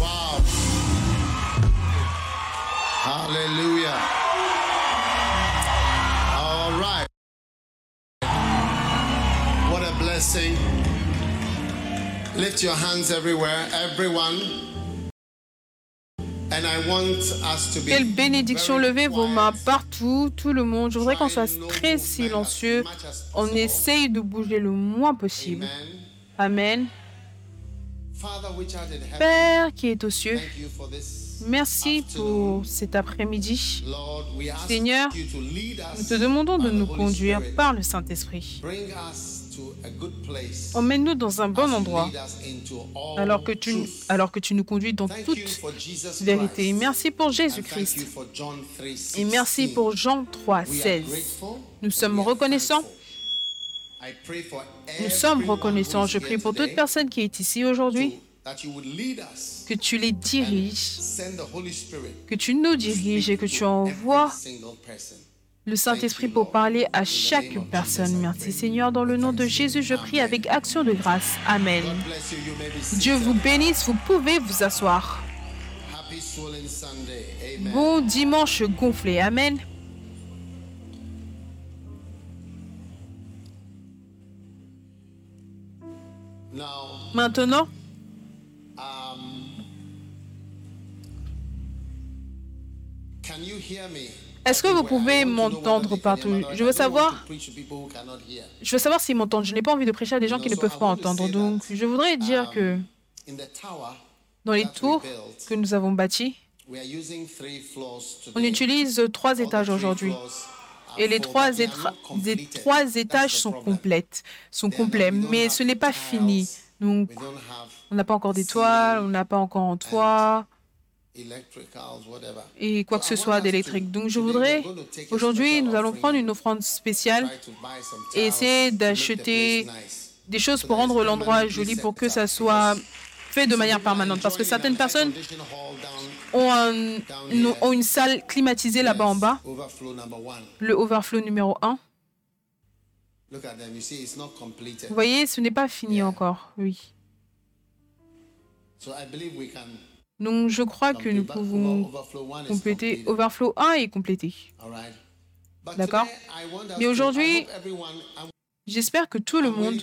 Wow. Hallelujah. All right. What a blessing. Lift your hands everywhere, everyone. Quelle bénédiction. Levez vos mains partout, tout le monde. Je voudrais qu'on soit très silencieux. On essaye de bouger le moins possible. Amen. Père qui est aux cieux, merci pour cet après-midi. Seigneur, Nous us te demandons de nous conduire par le Saint-Esprit. Emmène-nous dans un bon endroit alors que tu, alors que tu nous conduis dans toute vérité. Merci pour Jésus-Christ. for John 3, Et merci pour Jean 3, We are 16. grateful Nous sommes reconnaissants. Nous sommes reconnaissants. Je prie pour toute personne qui est ici aujourd'hui, que tu les diriges, que tu nous diriges et que tu envoies. Le Saint-Esprit pour parler à chaque personne. Merci Seigneur. Dans le nom de Jésus, je prie avec action de grâce. Amen. Dieu vous bénisse. Vous pouvez vous asseoir. Bon dimanche gonflé. Amen. Maintenant, can you hear me? Est-ce que vous pouvez m'entendre partout? Je veux savoir, je veux savoir s'ils m'entendent. Je n'ai pas envie de prêcher à des gens qui ne peuvent pas entendre. Donc, je voudrais dire que dans les tours que nous avons floors on utilise trois étages aujourd'hui. Et les trois, étages sont complètes, sont complets, mais ce n'est pas fini. Donc, on n'a pas encore d'étoiles, on n'a pas encore un toit. Et quoi que ce soit d'électrique. Donc, je voudrais, aujourd'hui, nous allons prendre une offrande spéciale try to buy some et essayer d'acheter des choses pour rendre l'endroit joli, pour que ça soit fait de manière permanente. Parce que certaines personnes ont, un- une- ont une salle climatisée là-bas en bas, le overflow numéro 1. Look at them. You see, it's not completed. Vous voyez, ce n'est pas fini encore. Oui. Donc, je crois que nous pouvons compléter. Overflow 1 est complété. All right. But D'accord? Mais aujourd'hui, J'espère que tout le monde,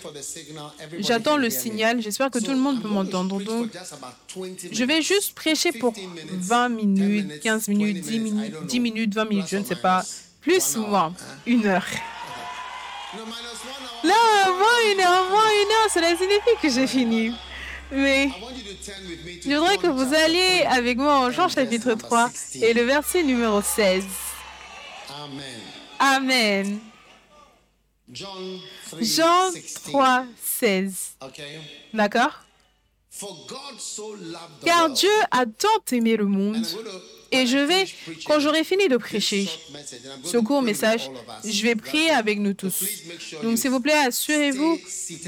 j'attends le signal, j'espère que tout le monde peut m'entendre. Donc, just about 20 je vais juste prêcher pour 15 minutes, 20 10 minutes, 15 minutes, 10 minutes, 10 minutes, 20 minutes, je ne sais pas. Plus ou moins, une heure. Là, moins une heure, moins une heure, cela signifie que j'ai fini. Mais je voudrais que vous alliez 3. avec moi en Jean chapitre 3 et le verset numéro 16. Amen. Amen. John 3, Jean 16. 3, 16. Okay. D'accord Car. Dieu a tant aimé le monde. Et je vais, quand j'aurai fini de prêcher ce court message, je vais prier avec nous tous. Donc, s'il vous plaît, assurez-vous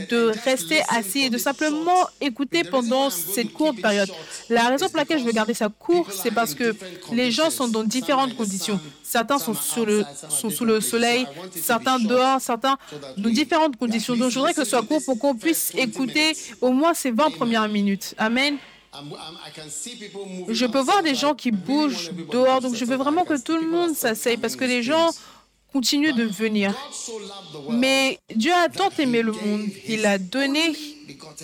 de rester assis et de simplement écouter pendant cette courte période. La raison is pour laquelle je because garder ça court, c'est parce que les gens sont dans différentes conditions. Certains sont sont sous le soleil, certains dehors, certains dans différentes conditions. Donc, je voudrais que ce soit court pour qu'on puisse 20 écouter au moins ces 20 premières minutes. Amen. Je peux voir des gens qui bougent dehors, donc je veux vraiment que tout le monde s'asseye parce que les gens continuent de venir. Mais Dieu a tant aimé le monde, il a donné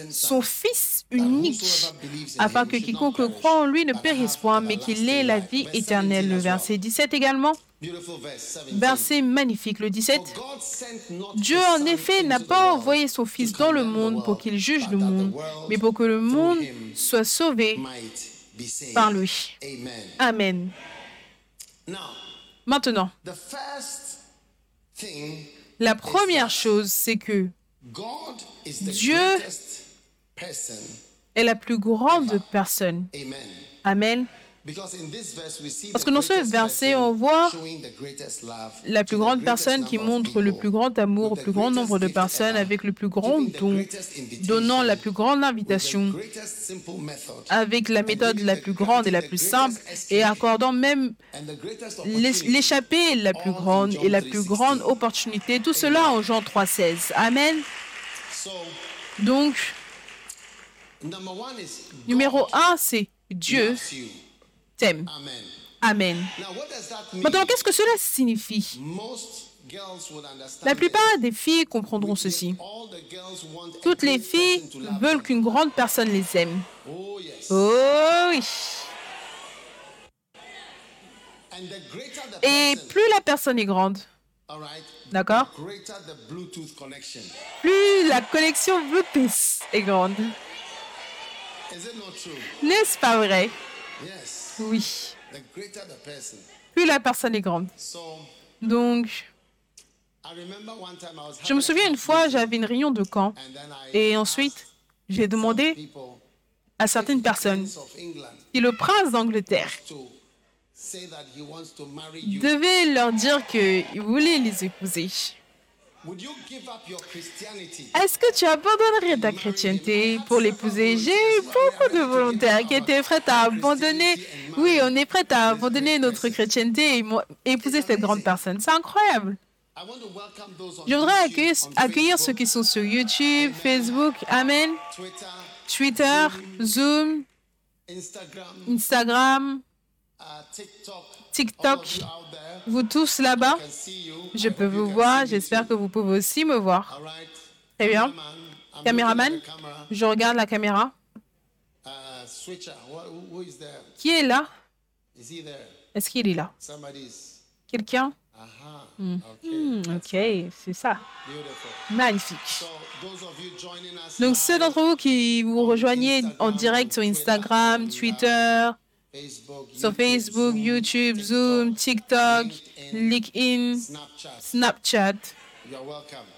son Fils unique, afin que quiconque croit en lui ne périsse point, mais qu'il ait la vie éternelle. 17 Le verset 17 également, Beautiful verse, 17. Verset magnifique. Le 17, For God sent not Dieu en effet n'a pas envoyé son Fils dans le monde pour qu'il juge le monde, mais pour que le monde soit sauvé par lui. Amen. Maintenant, la première chose, c'est que Dieu est la plus grande personne. Amen. Parce que dans ce verset, on voit la plus grande personne qui montre le plus grand amour au plus grand nombre de personnes avec le plus grand don, donnant la plus grande invitation avec la méthode la plus grande et la plus simple et accordant même l'échappée la plus grande et la plus grande opportunité. Tout cela en Jean 3,16. Amen. Donc, numéro un, c'est Dieu Amen. Maintenant, qu'est-ce que cela signifie? La plupart des filles comprendront ceci. Toutes les filles veulent qu'une grande personne les aime. Oh. Oh oui. Et plus la personne est grande, d'accord? Plus la connexion Bluetooth est grande. N'est-ce pas vrai? Oui. Plus la personne est grande. Donc, je me souviens une fois, j'avais une réunion de camp. Et ensuite, j'ai demandé à certaines personnes si le prince d'Angleterre devait leur dire qu'il voulait les épouser. Est-ce que tu abandonnerais ta chrétienté pour l'épouser? J'ai eu beaucoup de volontaires qui étaient prêts à abandonner. Oui, on est prêts à abandonner notre chrétienté et épouser cette grande personne. C'est incroyable. Je voudrais accueillir, ceux qui sont sur YouTube, Facebook, Amen, Twitter, Zoom, Instagram, uh, TikTok. There, Vous tous là-bas, je peux vous voir. J'espère que vous pouvez aussi me voir. Très bien. Caméraman, je regarde la caméra. Uh? Qui est là? Est-ce qu'il est là? Quelqu'un? Hmm, Okay. Ok, c'est ça. Magnifique. Donc ceux d'entre vous qui vous rejoignez en direct sur Instagram, Twitter, sur Facebook, YouTube, Zoom, TikTok, LinkedIn, Snapchat,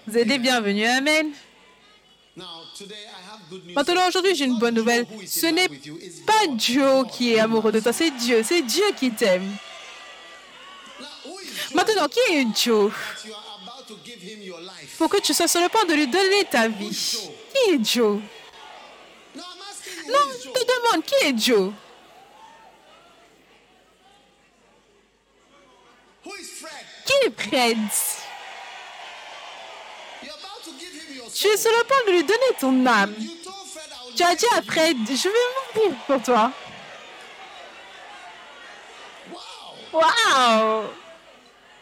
vous êtes les bienvenus. Amen. Maintenant, aujourd'hui, j'ai une bonne nouvelle. Ce n'est pas Joe qui est amoureux de toi, c'est Dieu. C'est Dieu qui t'aime. Maintenant, qui est Joe? Pour que tu sois sur le point de lui donner ta vie. Qui est Joe? Non, je te demande, qui est Joe Who is Fred? Qui est Fred You're about to give him your Tu es sur le point de lui donner ton âme. Tu as dit à Fred, je vais mourir pour toi. Wow. Waouh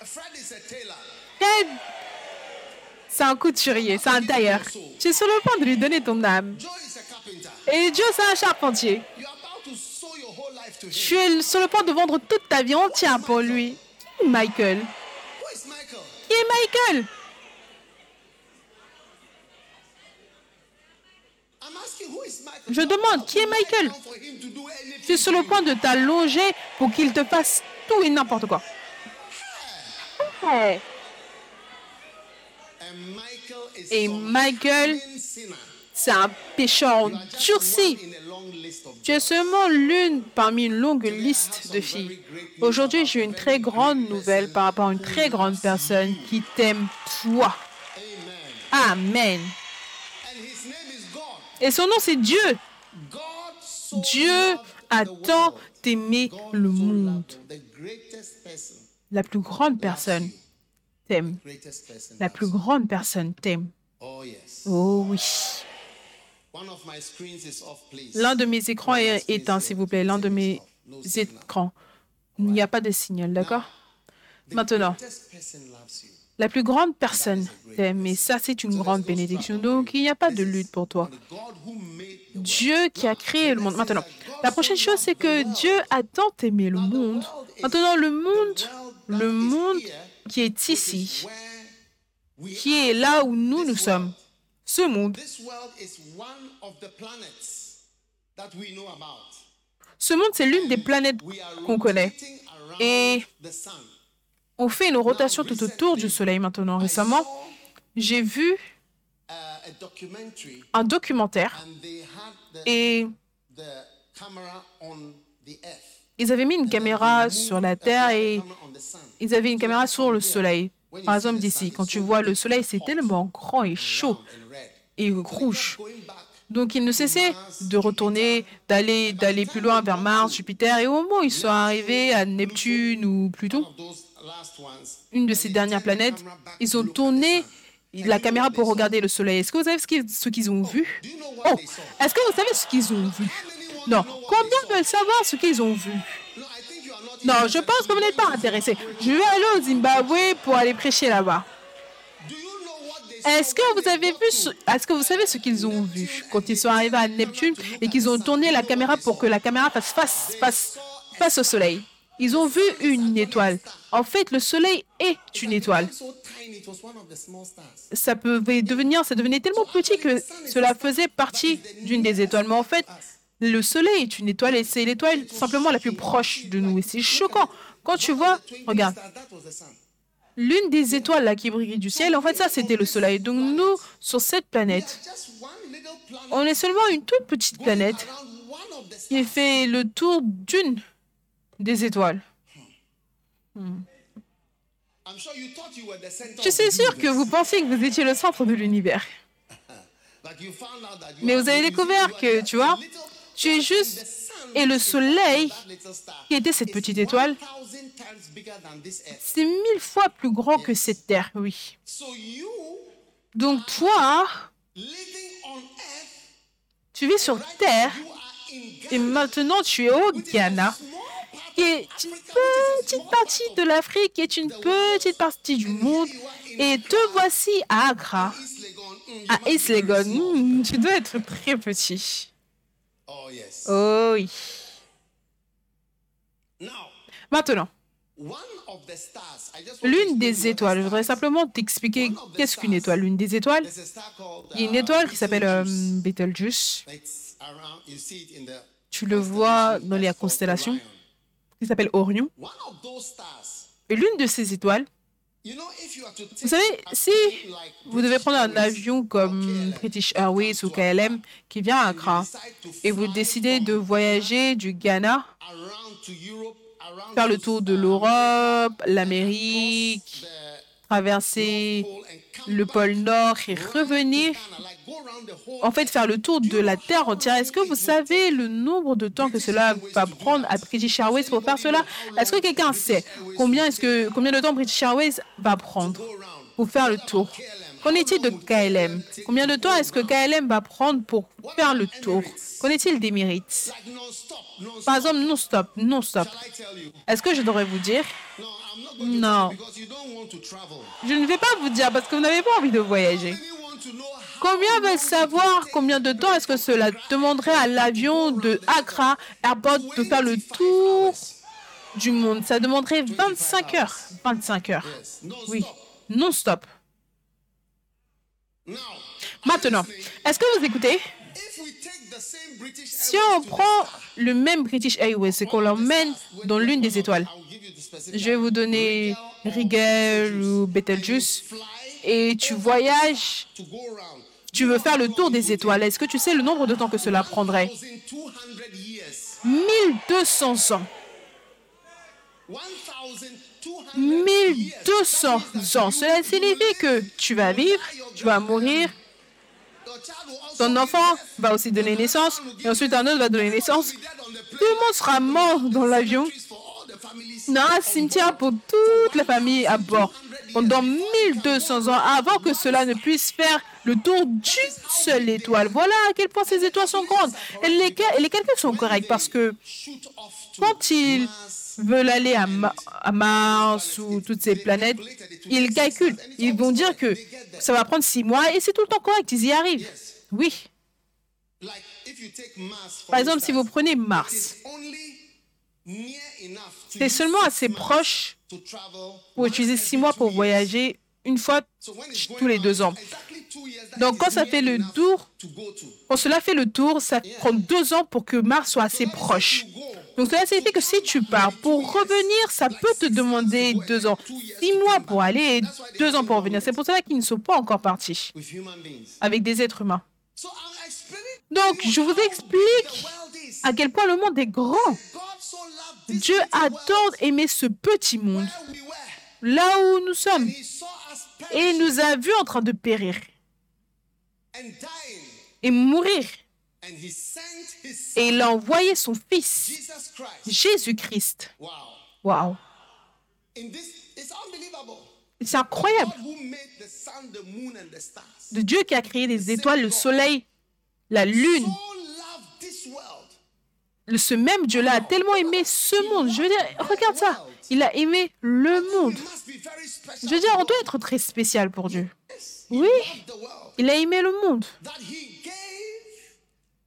Fred c'est un couturier, c'est un tailleur. Tu es sur le point de lui donner ton âme. Joe. Et Dieu, c'est un charpentier. Tu es sur le point de vendre toute ta vie entière pour lui. Michael Michael? Je demande, qui est Michael? Tu es sur le point de t'allonger pour qu'il te fasse tout et n'importe quoi. Et Michael. C'est un just endurci. Tu es seulement l'une parmi une longue liste de filles. Aujourd'hui, j'ai une très grande nouvelle par rapport à une très grande personne qui t'aime toi. Amen. Et son nom, c'est Dieu. Dieu a tant aimé le monde. La plus grande personne t'aime. La plus grande personne t'aime. Oh. Oh oui. L'un de mes écrans est éteint, s'il vous plaît. L'un de mes écrans. Il n'y a pas de signal, d'accord The Maintenant, la plus grande personne t'aime. Et ça, c'est une grande bénédiction. Donc, il n'y a pas de lutte pour toi. Dieu qui a créé le monde. Maintenant, la prochaine chose, c'est que Dieu a tant aimé le monde. Maintenant, le monde, le monde qui est ici, qui est là où nous, nous sommes, ce monde, ce monde, c'est l'une des planètes qu'on connaît. Et on fait une rotation tout autour du Soleil maintenant. Récemment, j'ai vu Uh, un documentaire et ils avaient mis une caméra sur la Terre et ils avaient une caméra sur le Soleil. Par exemple, d'ici, quand tu vois le Soleil, c'est tellement grand et chaud et rouge. Donc, ils ne cessaient de retourner, d'aller, d'aller plus loin vers Mars, Jupiter. Et au moment où ils sont arrivés à Neptune ou Pluton, une de ces dernières planètes, ils ont tourné la caméra pour regarder le Soleil. Est-ce que vous savez ce qu'ils, ont vu? Oh, est-ce que vous savez ce qu'ils ont vu? Non. Combien veulent savoir ce qu'ils ont vu? Non, je pense que vous n'êtes pas intéressé. Je vais aller au Zimbabwe pour aller prêcher là-bas. Est-ce que vous avez vu, ce- est-ce que vous savez ce qu'ils ont vu quand ils sont arrivés à Neptune et qu'ils ont tourné la caméra pour que la caméra fasse face, face, face au Soleil? Ils ont vu une étoile. En fait, le Soleil est une étoile. Ça pouvait devenir, ça devenait tellement petit que cela faisait partie d'une des étoiles. Mais en fait, le Soleil est une étoile et c'est l'étoile simplement la plus proche de nous. Et c'est choquant. Quand tu vois, regarde, l'une des étoiles là qui brille du ciel, en fait, ça c'était le Soleil. Donc nous, sur cette planète, on est seulement une toute petite planète qui fait le tour d'une des étoiles. Center Je suis sûre que vous pensiez que vous étiez le centre de l'univers. Mais vous avez découvert que, tu vois, tu es juste-. Et le soleil, qui était cette petite étoile, 1000 times bigger than this earth. c'est mille fois plus grand que cette Terre, oui. Donc toi, tu vis sur Terre et maintenant tu es au Ghana, qui est une petite partie de l'Afrique, qui est une petite partie du monde. Et te voici à Accra, à East. Hmm, tu dois être très petit. Oh yes. Oh oui. Maintenant, l'une des étoiles, je voudrais is. simplement t'expliquer qu'est-ce qu'une étoile. L'une des étoiles, il y a une uh, étoile qui s'appelle euh, Betelgeuse. Tu le vois dans les constellations, qui s'appelle Orion. Et l'une de ces étoiles, vous savez, si vous devez prendre un avion comme British Airways ou KLM qui vient à Accra et vous décidez de voyager du Ghana, faire le to, tour de l'Europe, l'Amérique, traverser le pôle Nord et revenir, en fait faire le tour de la Terre entière. Est-ce que vous savez le nombre de temps que cela va prendre à British Airways pour faire cela? Est-ce que quelqu'un sait combien, est-ce que, combien de temps British Airways va prendre pour faire le tour? Qu'en est-il de KLM Combien de temps est-ce que KLM va prendre pour faire le tour? Qu'en est-il non-stop, non-stop. Par exemple, non-stop, non-stop. Est-ce que je devrais vous dire? Non. Je ne vais pas vous dire parce que vous n'avez pas envie de voyager. Combien veulent savoir combien de temps est-ce que cela demanderait à l'avion de Accra Airport de faire le tour du monde? Ça demanderait 25 heures. 25 heures. Oui, non-stop. Now, Maintenant, est-ce que vous écoutez? if we take the same British Si on prend le même British Airways et qu'on l'emmène dans l'une des étoiles, je vais vous donner Rigel ou Betelgeuse. Et tu voyages, tu veux faire le tour des étoiles. Est-ce que tu sais le nombre de temps que cela prendrait? 1,200 years. 1200 ans. 1,200 years. 1200 ans. Cela signifie que tu vas vivre, tu vas mourir, ton enfant va aussi donner naissance, et ensuite un autre va donner naissance. Tout le monde sera mort dans l'avion, dans un cimetière pour toute la famille à bord, pendant 1200 ans, avant que cela ne puisse faire le tour d'une seule étoile. Voilà à quel point ces étoiles sont grandes. Et les, les calculs sont corrects parce que quand ils veulent aller à, Ma- à Mars ou toutes ces planètes, ils calculent. Ils vont dire que ça va prendre six mois et c'est tout le temps correct. Ils y arrivent. Oui. Par exemple, si vous prenez Mars, c'est seulement assez proche pour utiliser six mois pour voyager une fois tous les deux ans. Donc quand ça fait le tour, quand cela fait le tour, ça prend deux ans pour que Mars soit assez proche. Donc cela signifie que si tu pars pour revenir, ça peut te demander deux ans. Six mois pour aller et deux ans pour revenir. C'est pour cela qu'ils ne sont pas encore partis avec des êtres humains. Donc, je vous explique à quel point le monde est grand. Dieu a tant aimé ce petit monde, là où nous sommes, et perish nous a vus en train de périr et mourir. And he sent his Et il a envoyé son Fils. Jésus-Christ. Wow. C'est incroyable. De Dieu qui a créé les étoiles, le soleil, la lune. Ce même Dieu-là a tellement aimé ce monde. Je veux dire, regarde ça. Il a aimé le monde. Je veux dire, on doit être très spécial pour Dieu. Oui, il a aimé le monde.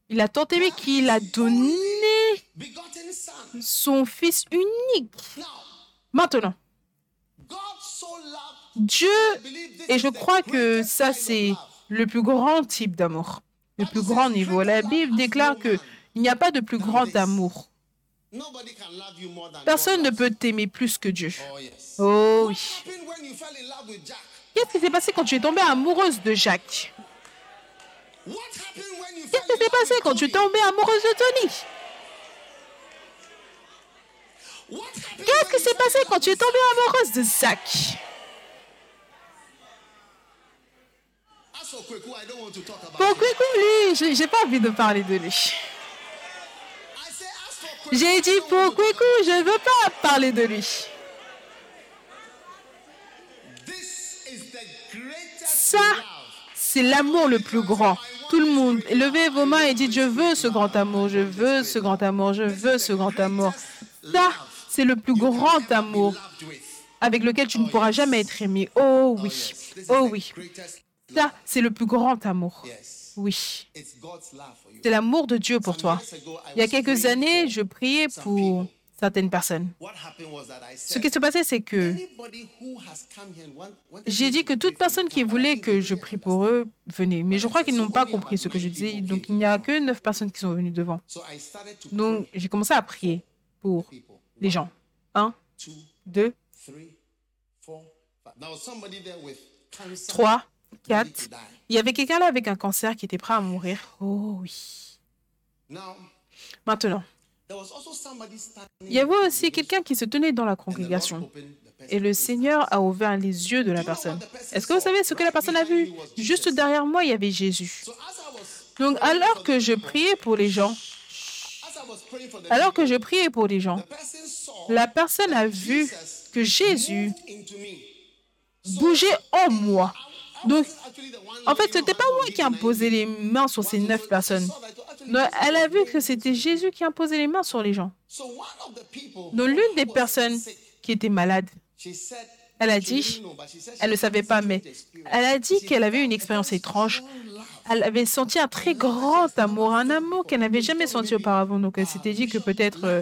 Il a tant aimé qu'il a donné son. Fils unique. Maintenant. Dieu, et je crois que ça, c'est le plus grand type d'amour, le plus grand niveau. La Bible déclare que il n'y a pas de plus grand amour. Personne ne peut t'aimer plus que Dieu. Oh oui. Qu'est-ce qui s'est passé quand tu es tombée amoureuse de Jacques? Qu'est-ce qui s'est passé quand tu es Kobe? tombée amoureuse de Tony? Qu'est-ce qui s'est passé quand tu es with tombée amoureuse de Zach Bon, coucou, lui, j'ai j'ai pas envie de parler de lui. J'ai dit pour coucou, je veux pas parler de lui. Ça. C'est l'amour le plus grand. Tout le monde, levez vos mains et dites je veux ce grand amour, je veux ce grand amour, je veux ce grand amour. Ça, c'est le plus grand amour avec lequel tu ne pourras jamais être aimé. Oh oui, oh oui. Ça, c'est le plus grand amour. Oui, c'est l'amour de Dieu pour toi. Il y a quelques années, je priais pour certaines personnes. Ce qui se passait, c'est que j'ai dit que toute personne qui voulait que je prie pour eux, venez. Mais je crois qu'ils n'ont pas compris ce que je disais, donc il n'y a que neuf personnes qui sont venues devant. Donc j'ai commencé à prier pour les gens. Un, deux, trois, quatre. Il y avait quelqu'un là avec un cancer qui était prêt à mourir. Oh oui. Maintenant, il y avait aussi quelqu'un qui se tenait dans la congrégation. Et le Seigneur a ouvert les yeux de la personne. Est-ce que vous savez ce que la personne a vu? Juste derrière moi, il y avait Jésus. Donc alors que je priais pour les gens, alors que je priais pour les gens, la personne a vu que Jésus bougeait en moi. Donc, en fait, ce n'était pas moi qui imposais les mains sur ces neuf personnes. Elle a vu que c'était Jésus qui imposait les mains sur les gens. Donc, l'une des personnes qui était malade, elle a dit, elle ne had savait pas, mais elle a dit qu'elle avait une expérience étrange. Elle avait senti un très grand amour, un amour qu'elle n'avait jamais senti auparavant. Donc, elle s'était dit que peut-être euh,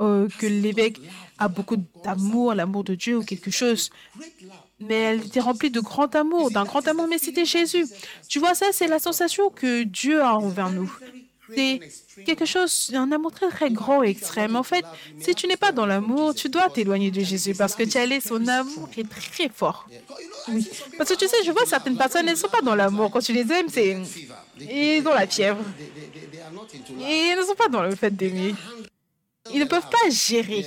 euh, que l'évêque a beaucoup d'amour, l'amour de Dieu ou quelque chose. Mais elle était remplie de grand amour, d'un grand amour, mais c'était Jésus. Tu vois, ça, c'est la sensation que Dieu a envers nous. C'est quelque chose, un amour très, très grand et extrême. En fait, si tu n'es pas dans l'amour, tu dois t'éloigner de Jésus parce que tu allais, son amour est très fort. Parce que tu sais, je vois certaines personnes, elles ne sont pas dans l'amour. Quand tu les aimes, c'est. Et dans la fièvre. Et ils ne sont pas dans le fait d'aimer. Ils ne peuvent pas gérer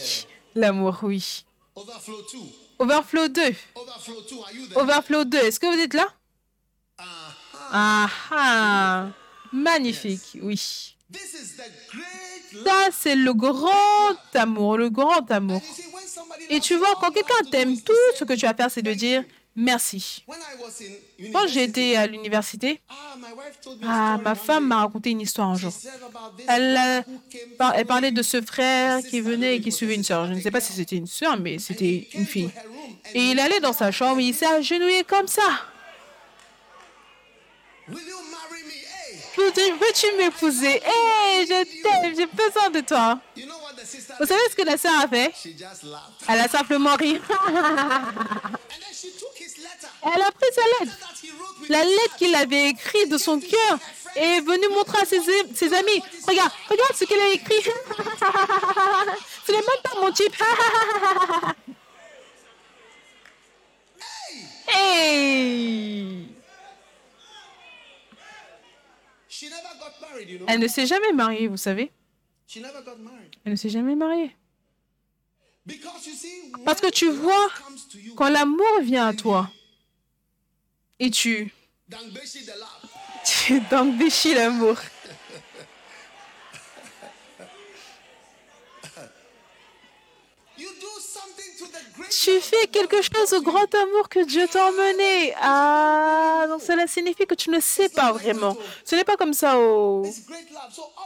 l'amour, oui. Overflow 2. Overflow 2. Overflow 2. Are you there? Overflow 2. Est-ce que vous êtes là? Ah ah. Magnifique, oui. Ça, c'est le grand amour, le grand amour. Et tu vois, quand quelqu'un t'aime, tout ce que tu vas faire, c'est de dire merci. Quand j'étais à l'université, ah, ah, ma femme m'a raconté une histoire un jour. Elle, parlait de ce frère qui venait et qui suivait une sœur. Je ne sais pas si c'était une sœur, mais c'était une fille. Et il allait dans sa chambre, il s'est agenouillé comme ça. Hey, Veux-tu m'épouser? Hé, je t'aime, j'ai besoin de toi. Vous savez ce que la sœur a fait? Elle a simplement ri. Elle a pris sa lettre. La lettre qu'il avait écrite de son cœur et est venue montrer à ses, ses amis. Regarde, regarde ce qu'elle a écrit. Ce n'est même pas mon type. Hey Elle ne s'est jamais mariée, vous savez. Elle ne s'est jamais mariée. Parce que tu vois, quand l'amour vient à toi, et tu, tu t'embêchis l'amour. Tu fais quelque chose au grand amour que Dieu t'a emmené. Ah, donc cela signifie que tu ne sais pas vraiment. Ce n'est pas comme ça of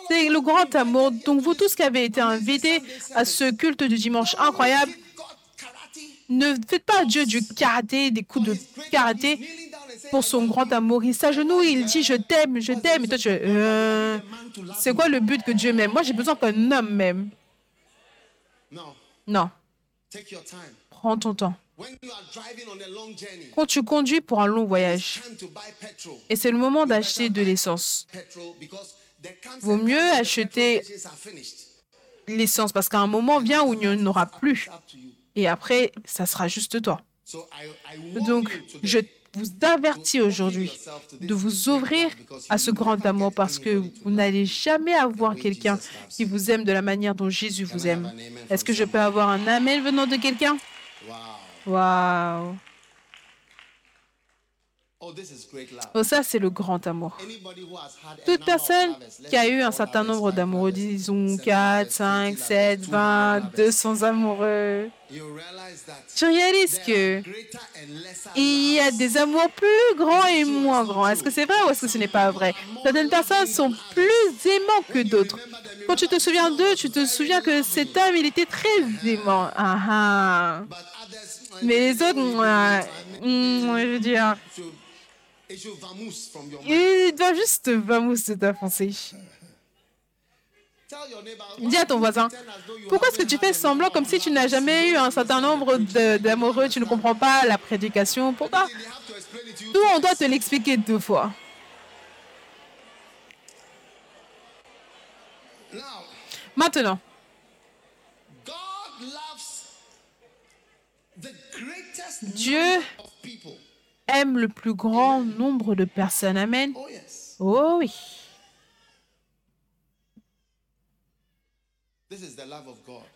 C'est le grand amour. Donc vous to tous qui avez été invités à ce culte du dimanche incroyable, ne faites pas à Dieu du karaté, des coups de great love. karaté pour son grand amour. Il s'agenouille, il dit je t'aime, je t'aime. Et toi tu euh, c'est quoi le but que Dieu m'aime Moi j'ai besoin qu'un homme m'aime. No, Non. Prends ton temps. Quand tu conduis pour un long voyage, et c'est le moment d'acheter de l'essence. Vaut mieux acheter. L'essence, parce qu'à un moment vient où il n'y en aura plus. Et après, ça sera juste toi. Donc, je vous avertis aujourd'hui de vous ouvrir à ce grand amour parce que vous n'allez jamais avoir quelqu'un qui vous aime de la manière dont Jésus vous aime. Est-ce que je peux avoir un Amen venant de quelqu'un? Wow. Oh. Oh, ça, c'est le grand amour. Toute personne qui a eu un certain nombre d'amoureux, disons seven 4, lovers, 5, 50 7, lovers, 20, 200 lovers, 200 amoureux, tu réalises que il y a des amours plus grands et moins grands. Est-ce que c'est vrai ou est-ce que ce n'est pas vrai? Certaines personnes sont plus aimants que d'autres. Quand tu te souviens d'eux, tu te souviens que cet homme, il était très aimant. Ah, ah. Others, Mais les autres, moi, hum, je veux dire, vamoose from your ils doivent juste vamos de ta pensée. Dis à ton voisin, pourquoi est-ce que tu fais semblant comme si tu n'as jamais eu un certain nombre d'amoureux, tu ne comprends pas la prédication? Pourquoi? They have to explain it to you Nous, on doit te l'expliquer deux fois. Maintenant, Dieu. Aime le plus grand nombre de personnes. Amen. Oh Oh oui.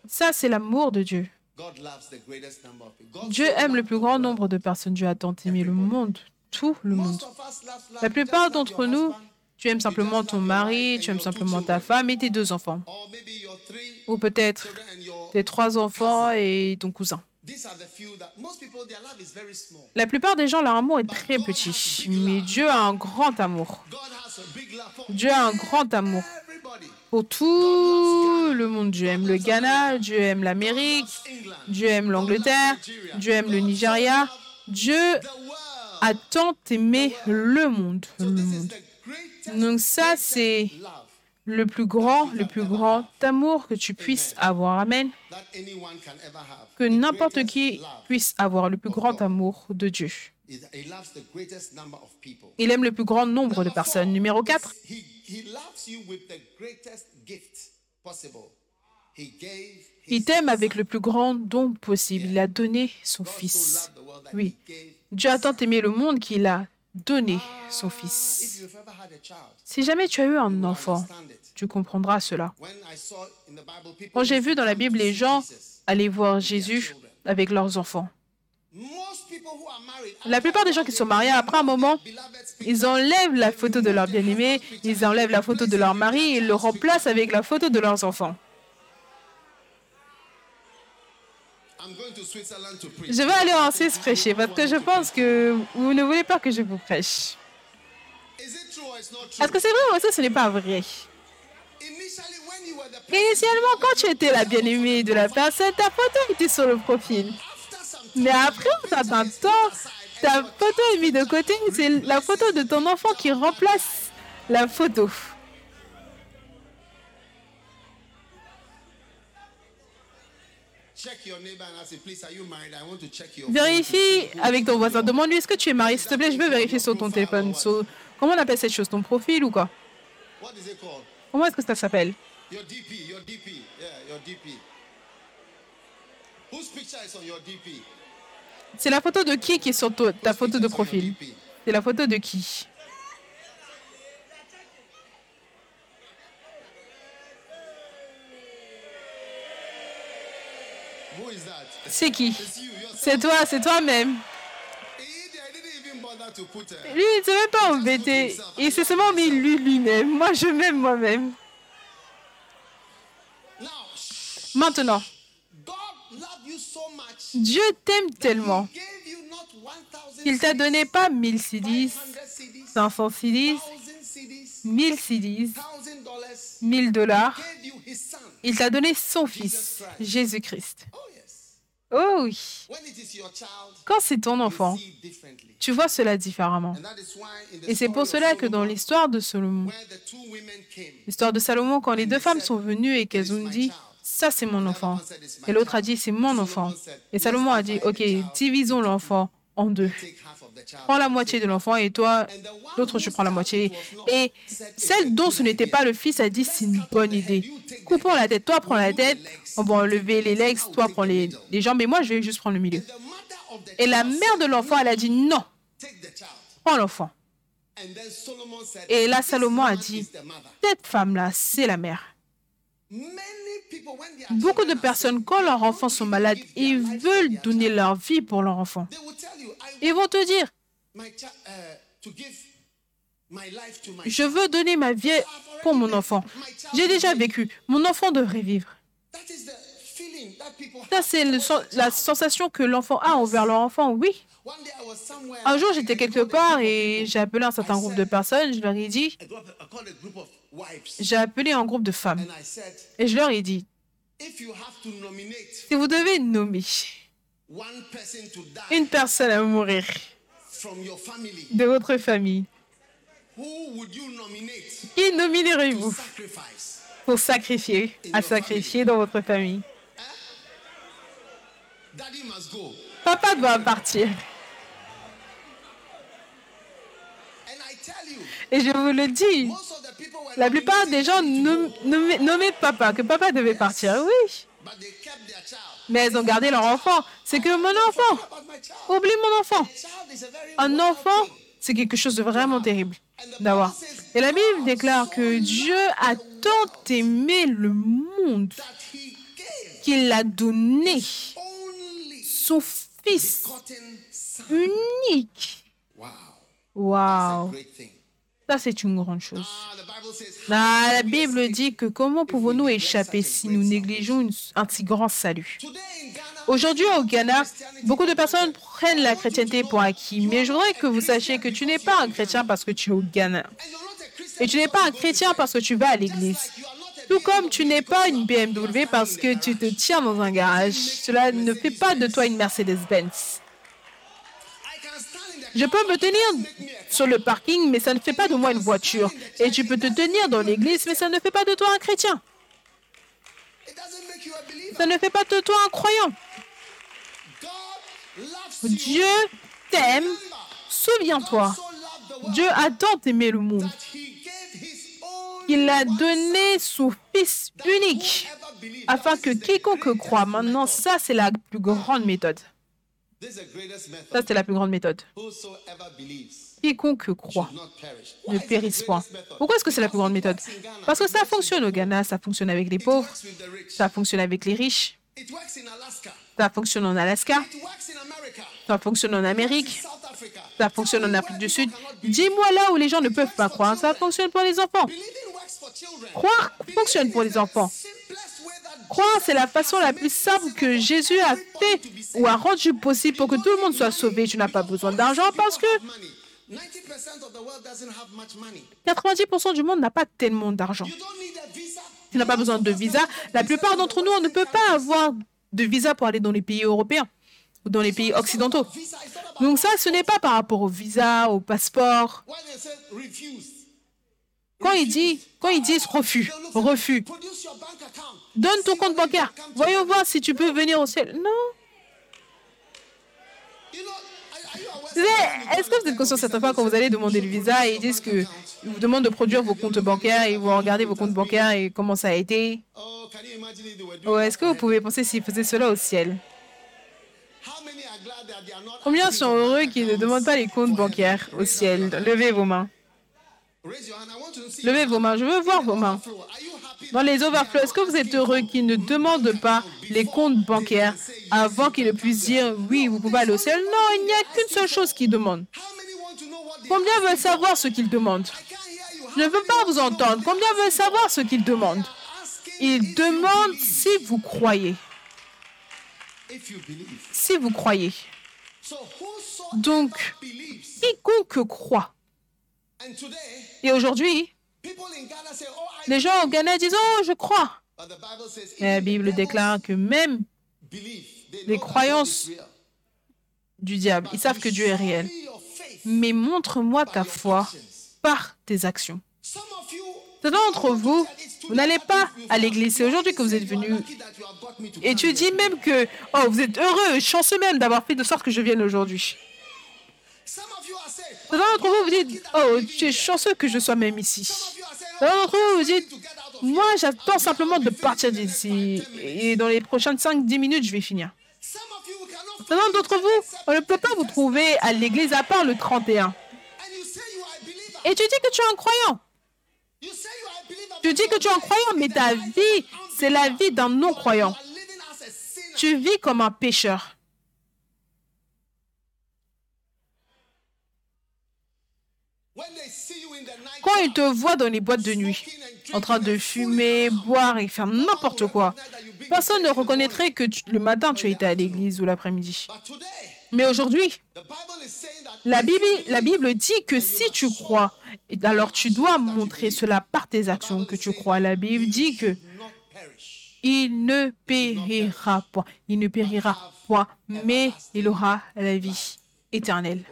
Ça, c'est l'amour de Dieu. Dieu aime le plus grand nombre de personnes. Dieu a tant aimé le monde, tout le monde. La plupart d'entre nous, tu aimes simplement ton mari, tu aimes simplement ta femme et tes deux enfants. Ou peut-être tes trois enfants et ton cousin. La plupart des gens, leur amour est très petit. Mais Dieu a un grand amour. Dieu a un grand amour pour tout le monde. Dieu aime le Ghana, Dieu aime l'Amérique, Dieu aime l'Angleterre, Dieu aime le Nigeria. Dieu a tant aimé le monde. Le monde. Donc ça, c'est le plus grand, le plus grand amour que tu puisses avoir. Amen. Que n'importe qui puisse avoir le plus grand amour de Dieu. Il aime le plus grand nombre de personnes. Numéro 4, He, he loves you with the greatest gift possible. He gave il t'aime avec le plus grand don possible. Il a donné son fils. Oui. Dieu a tant aimé le monde qu'il a donné son If fils. Si jamais tu as eu un enfant, tu comprendras cela. Quand j'ai vu dans la Bible les gens aller voir Jésus avec leurs enfants. La plupart des gens qui sont mariés, après un moment, ils enlèvent la photo de leur bien-aimé, ils enlèvent la photo de leur mari et ils le remplacent avec la photo de leurs enfants. Je vais aller en Suisse prêcher parce que je pense que vous ne voulez pas que je vous prêche. Est-ce que c'est vrai ou ça, ce n'est pas vrai? Initialement, quand tu étais la bien-aimée de la personne, ta photo était sur le profil. Mais après un certain temps, ta photo est mise de côté. C'est la photo de ton enfant qui remplace la photo. Vérifie avec ton voisin. Demande-lui est-ce que tu es marié? S'il te plaît, je veux vérifier sur ton téléphone. Sur- Comment on appelle cette chose? Ton profil ou quoi? Comment est-ce que ça s'appelle? C'est la photo de qui qui est sur ta photo de profil? C'est la photo de qui? C'est qui? C'est toi, c'est toi-même. Lui, il ne s'est même pas embêté. Il s'est seulement mis lui lui-même. Moi, je m'aime moi-même. Maintenant. Dieu t'aime tellement He gave you not 1,000 qu'il t'a donné pas 1000 CDs, 500 CDs, 500 CDs, 1,000 CDs, 1000 CDs, 1,000 dollars. 1000 dollars. Gave you His Son. Il t'a donné son fils, Jésus-Christ. Oh oui. Quand c'est ton enfant, tu vois cela différemment. Et c'est pour cela que dans l'histoire de Salomon, l'histoire de Salomon, quand les deux femmes sont venues et qu'elles ont dit, ça c'est mon enfant, et l'autre a dit, c'est mon enfant. Et Salomon a dit, ok, divisons l'enfant en deux. Prends la moitié de l'enfant et toi, l'autre, je prends la moitié. Et celle dont ce n'était pas le fils a dit, c'est une bonne idée. Coupons la tête, toi prends la tête, on va enlever les legs, toi prends les, les jambes et moi je vais juste prendre le milieu. Et la mère de l'enfant, elle a dit, non, prends l'enfant. Et là, "This Salomon a dit, is the mother." cette femme-là, c'est la mère. Beaucoup de personnes, quand leurs enfants sont malades, ils veulent donner leur vie pour leur enfant. Ils vont te dire, my je veux donner ma vie pour mon enfant. J'ai déjà vécu. Mon enfant devrait vivre. Ça, c'est la sensation que l'enfant a envers leur enfant, oui. Un jour, j'étais quelque part et j'ai appelé un certain groupe de personnes. Je leur ai dit, j'ai appelé un groupe de femmes. Et je leur ai dit, si vous devez nommer une personne à mourir. de votre famille, who would you nominate qui nominerez-vous? pour sacrifier, à sacrifier dans votre famille. Daddy must go. Papa doit partir. Et je vous le dis, la plupart des gens nommaient papa, que papa devait partir, oui. Mais elles ont gardé leur enfant. C'est que mon enfant, oublie mon enfant. Un enfant, c'est quelque chose de vraiment terrible d'avoir. Et la Bible déclare que Dieu a tant aimé le monde qu'il a donné son Fils unique. Wow. Ça c'est une grande chose. Ah, la Bible dit que comment pouvons-nous échapper si nous négligeons une- un si grand salut? Aujourd'hui au Ghana, beaucoup de personnes prennent la chrétienté pour acquis, mais je voudrais que vous sachiez que tu n'es pas un chrétien parce que tu es au Ghana. Et tu n'es pas un chrétien parce que tu vas à l'église. Tout comme tu n'es pas une BMW parce que tu te tiens dans un garage. Cela ne fait pas de toi une Mercedes-Benz. I can stand in the Je peux me tenir sur le parking, mais ça ne fait pas de moi une voiture. Et tu peux te tenir dans l'église, mais ça ne fait pas de toi un chrétien. Ça ne fait pas de toi un croyant. Dieu t'aime. Souviens-toi, Dieu a tant aimé le monde qu'il a donné son Fils unique afin que quiconque croit. Maintenant, ça, c'est la plus grande méthode. Ça, c'est la plus grande méthode. Quiconque croit ne périsse point. Pourquoi est-ce que c'est la plus grande méthode? Parce que ça fonctionne au Ghana, ça fonctionne avec les pauvres, ça fonctionne avec les riches, ça fonctionne en Alaska, ça fonctionne en Amérique, ça fonctionne en Afrique du Sud. Dis-moi là où les gens ne peuvent pas croire, ça fonctionne pour les enfants. Croire fonctionne pour les enfants. Croire, c'est la façon la plus simple que Jésus a fait ou a rendu possible pour que tout le monde soit sauvé. Tu n'as pas besoin d'argent parce que money. 90% of the world doesn't have much money. 90% du monde n'a pas tellement d'argent. Tu n'as pas besoin de visa. La plupart d'entre nous, on ne peut pas avoir de visa pour aller dans les pays européens ou dans les pays occidentaux. Donc ça, ce n'est pas par rapport au visa, au passeport. Quand ils disent, quand ils disent refus, refus, donne ton compte bancaire. Voyons voir si tu peux venir au ciel. Non. Est-ce que vous êtes conscient certaines fois quand vous allez demander le visa et ils disent que ils vous demandent de produire vos comptes bancaires et vous regardez vos comptes bancaires et comment ça a été Oh, est-ce que vous pouvez penser s'ils faisaient cela au ciel? Combien sont heureux qu'ils ne demandent pas les comptes bancaires au ciel? Levez vos mains. Levez vos mains, je veux voir vos mains. Dans les overflows, est-ce que vous êtes heureux qu'ils ne demandent pas les comptes bancaires avant qu'ils ne puissent dire oui, vous pouvez aller au ciel? Non, il n'y a qu'une seule chose qu'ils demandent. Combien veulent savoir ce qu'ils demandent. Je ne veux pas vous entendre. Combien veulent savoir ce qu'ils demandent Ils demandent si vous croyez. Si vous croyez. Donc, quiconque croit. Et aujourd'hui, "Oh, I." les gens au Ghana disent Oh, je crois. Et la Bible déclare que même les croyances du diable, ils savent que Dieu est réel. Mais montre-moi ta foi par tes actions. Certains d'entre vous, vous n'allez pas à l'église. C'est aujourd'hui que vous êtes venus. Et tu dis même que oh, vous êtes heureux, chanceux même d'avoir fait de sorte que je vienne aujourd'hui. Certains d'entre vous vous dites Oh, tu es chanceux que je sois même ici. Certains d'entre vous vous dites Moi, j'attends simplement de partir d'ici. Et dans les prochaines 5-10 minutes, je vais finir. Certains d'entre vous, on ne peut pas vous trouver à l'église à part le 31. and you say you are a believer. Et tu dis que tu es un croyant. Tu dis que tu es un croyant, mais ta vie, c'est la vie d'un non-croyant. Tu vis comme un pécheur. Quand ils te voient dans les boîtes de nuit, en train de fumer, boire et faire n'importe quoi, personne ne reconnaîtrait que tu- le matin tu as été à l'église ou l'après-midi. Mais aujourd'hui, la Bible, la Bible dit que si tu crois, alors tu dois montrer cela par tes actions que tu crois. La Bible dit que il ne périra point, il ne périra point, mais il aura la vie éternelle.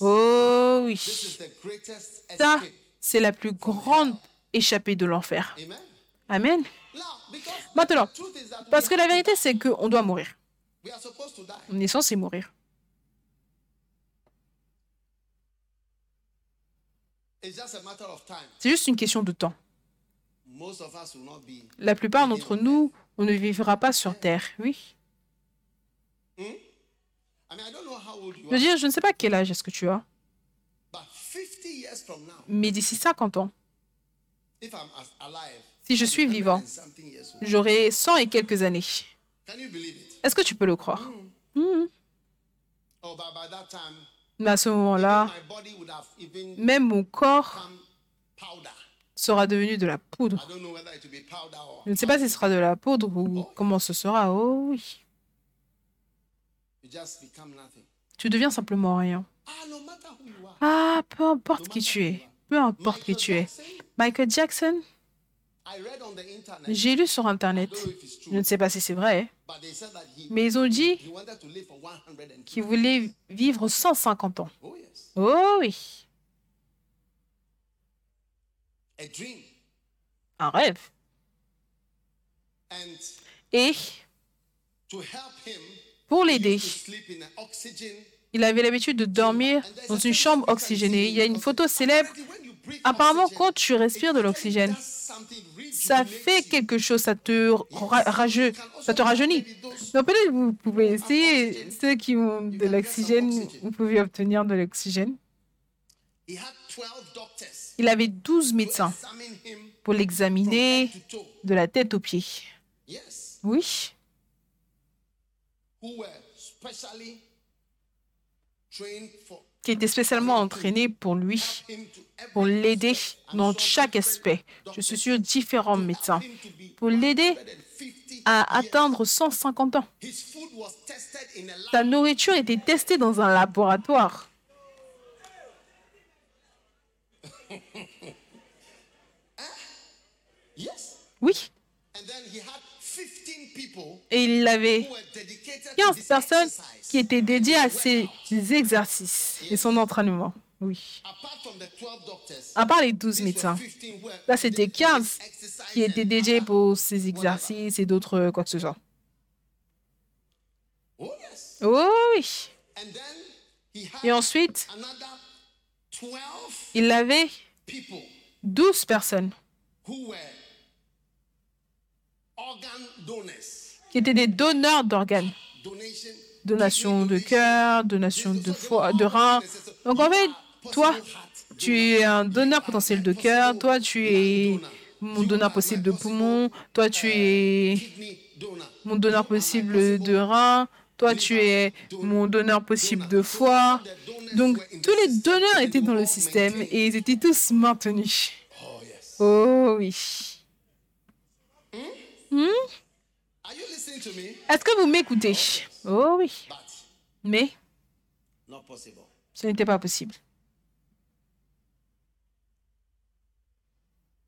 Oh oui, ça, c'est la plus grande échappée de l'enfer. Amen. Maintenant, parce que la vérité, c'est qu'on doit mourir. On est censé mourir. C'est juste une question de temps. La plupart d'entre nous, on ne vivra pas sur Terre. Oui. Je veux dire, je ne sais pas quel âge est-ce que tu as, but 50 years from now, mais d'ici 50 ans, if I'm as- alive, si je suis vivant, j'aurai 100 et quelques années. can you believe it? Est-ce que tu peux le croire? Oh, by that time, Mais à ce moment-là, même mon corps sera devenu de la poudre. I don't know whether it will be powder or Je ne sais pas si ce sera de la poudre ou comment ce sera. Oh oui. you just become nothing. Tu deviens simplement rien. Ah. Ah, peu importe qui tu es. Peu importe qui tu es. Michael Jackson, I read on the internet, j'ai lu sur Internet. Je ne sais pas si c'est vrai, mais ils ont dit he wanted to live for 102. qu'il voulait vivre 150 ans. Oh. Oh oui, A dream. un rêve. And Et pour l'aider, il avait l'habitude de dormir dans une chambre oxygénée. Il y a une photo célèbre. Apparemment, quand tu respires de l'oxygène, ça fait quelque chose, ça te, ra- rageu- ça te rajeunit. Donc peut-être vous pouvez essayer, ceux qui ont de l'oxygène, vous pouvez obtenir de l'oxygène. He had 12 doctors Il avait 12 médecins pour l'examiner de la tête aux pieds. Oui, qui était spécialement entraîné pour lui, pour l'aider dans chaque aspect. Je suis sûr différents médecins pour l'aider 150 à atteindre 150 ans. His food was tested in a lab. Sa nourriture était testée dans un laboratoire. Yes. Oui, et il avait who were dedicated to 15 this personnes qui étaient dédiées à ces exercices et son entraînement. Oui. Apart from the 12 doctors, À part les 12 these were médecins, 15 who were là c'était dedicated to 15 this exercise qui étaient dédiés pour ces exercices et d'autres euh, quoi que ce soit. Oh yes. Oh oui. Et ensuite, another 12 il avait people 12 personnes qui étaient des donneurs d'organes. Donation. De cœur, donation de foie, de rein. Donc en fait, toi, tu es un donneur potentiel de cœur, toi tu es mon donneur possible de poumon, toi tu es mon donneur possible de rein, toi tu es mon donneur possible de foie. Donc tous les donneurs étaient dans le système et ils étaient tous maintenus. Oh. Oh oui. Est-ce que vous m'écoutez? Oh oui. Mais ce n'était pas possible.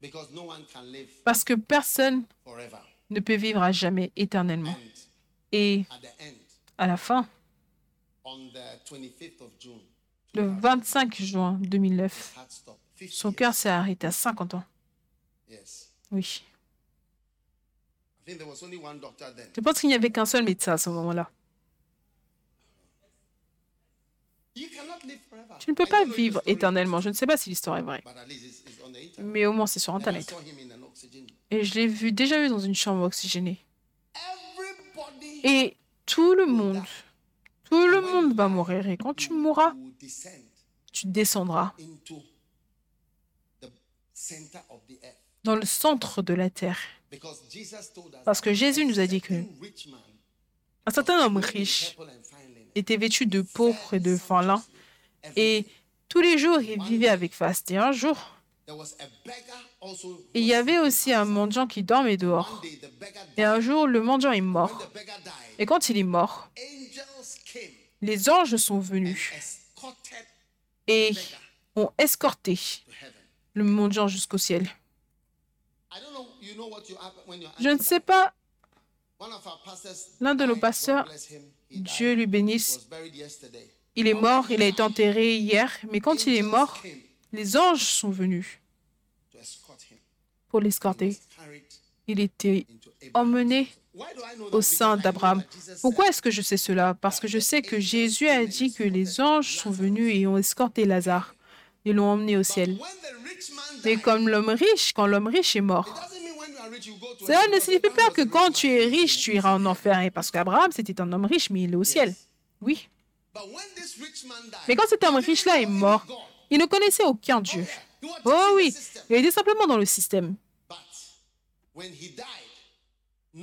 Because no one can live Parce que personne ne peut vivre à jamais éternellement. Et à la fin, on the 25th of June, le 25 juin 2009, heart stopped. 50 son cœur s'est arrêté à 50 ans. Oui. Je pense qu'il n'y avait qu'un seul médecin à ce moment-là. Tu ne peux pas vivre éternellement. Je ne sais pas si l'histoire est vraie. But at least it's, it's on the internet. Mais au moins, c'est sur Internet. Et je l'ai vu, déjà vu dans une chambre oxygénée. Et tout le monde, tout le monde va mourir. Et quand tu mourras, tu descendras dans le centre de la terre. Parce que Jésus nous a dit que un certain homme riche était vêtu de pourpre et de fin lin. Et tous les jours, il vivait avec faste. Et un jour, il y avait aussi un mendiant qui dormait dehors. Et un jour, le mendiant est mort. Et quand il est mort, les anges sont venus et ont escorté le mendiant jusqu'au ciel. Je ne sais pas, l'un de nos pasteurs. Dieu lui bénisse, il est mort, il a été enterré hier, mais quand il est mort, les anges sont venus pour l'escorter. Il était emmené au sein d'Abraham. Pourquoi est-ce que je sais cela? Parce que je sais que Jésus a dit que les anges sont venus et ont escorté Lazare. Ils l'ont emmené au ciel. Mais comme l'homme riche, quand l'homme riche est mort, cela ne signifie pas que quand tu es riche, tu iras en enfer. Et parce qu'Abraham, c'était un homme riche, mais il est au ciel. Oui. Mais quand cet homme riche-là est mort, il ne connaissait aucun Dieu. Oh oui, il était simplement dans le système.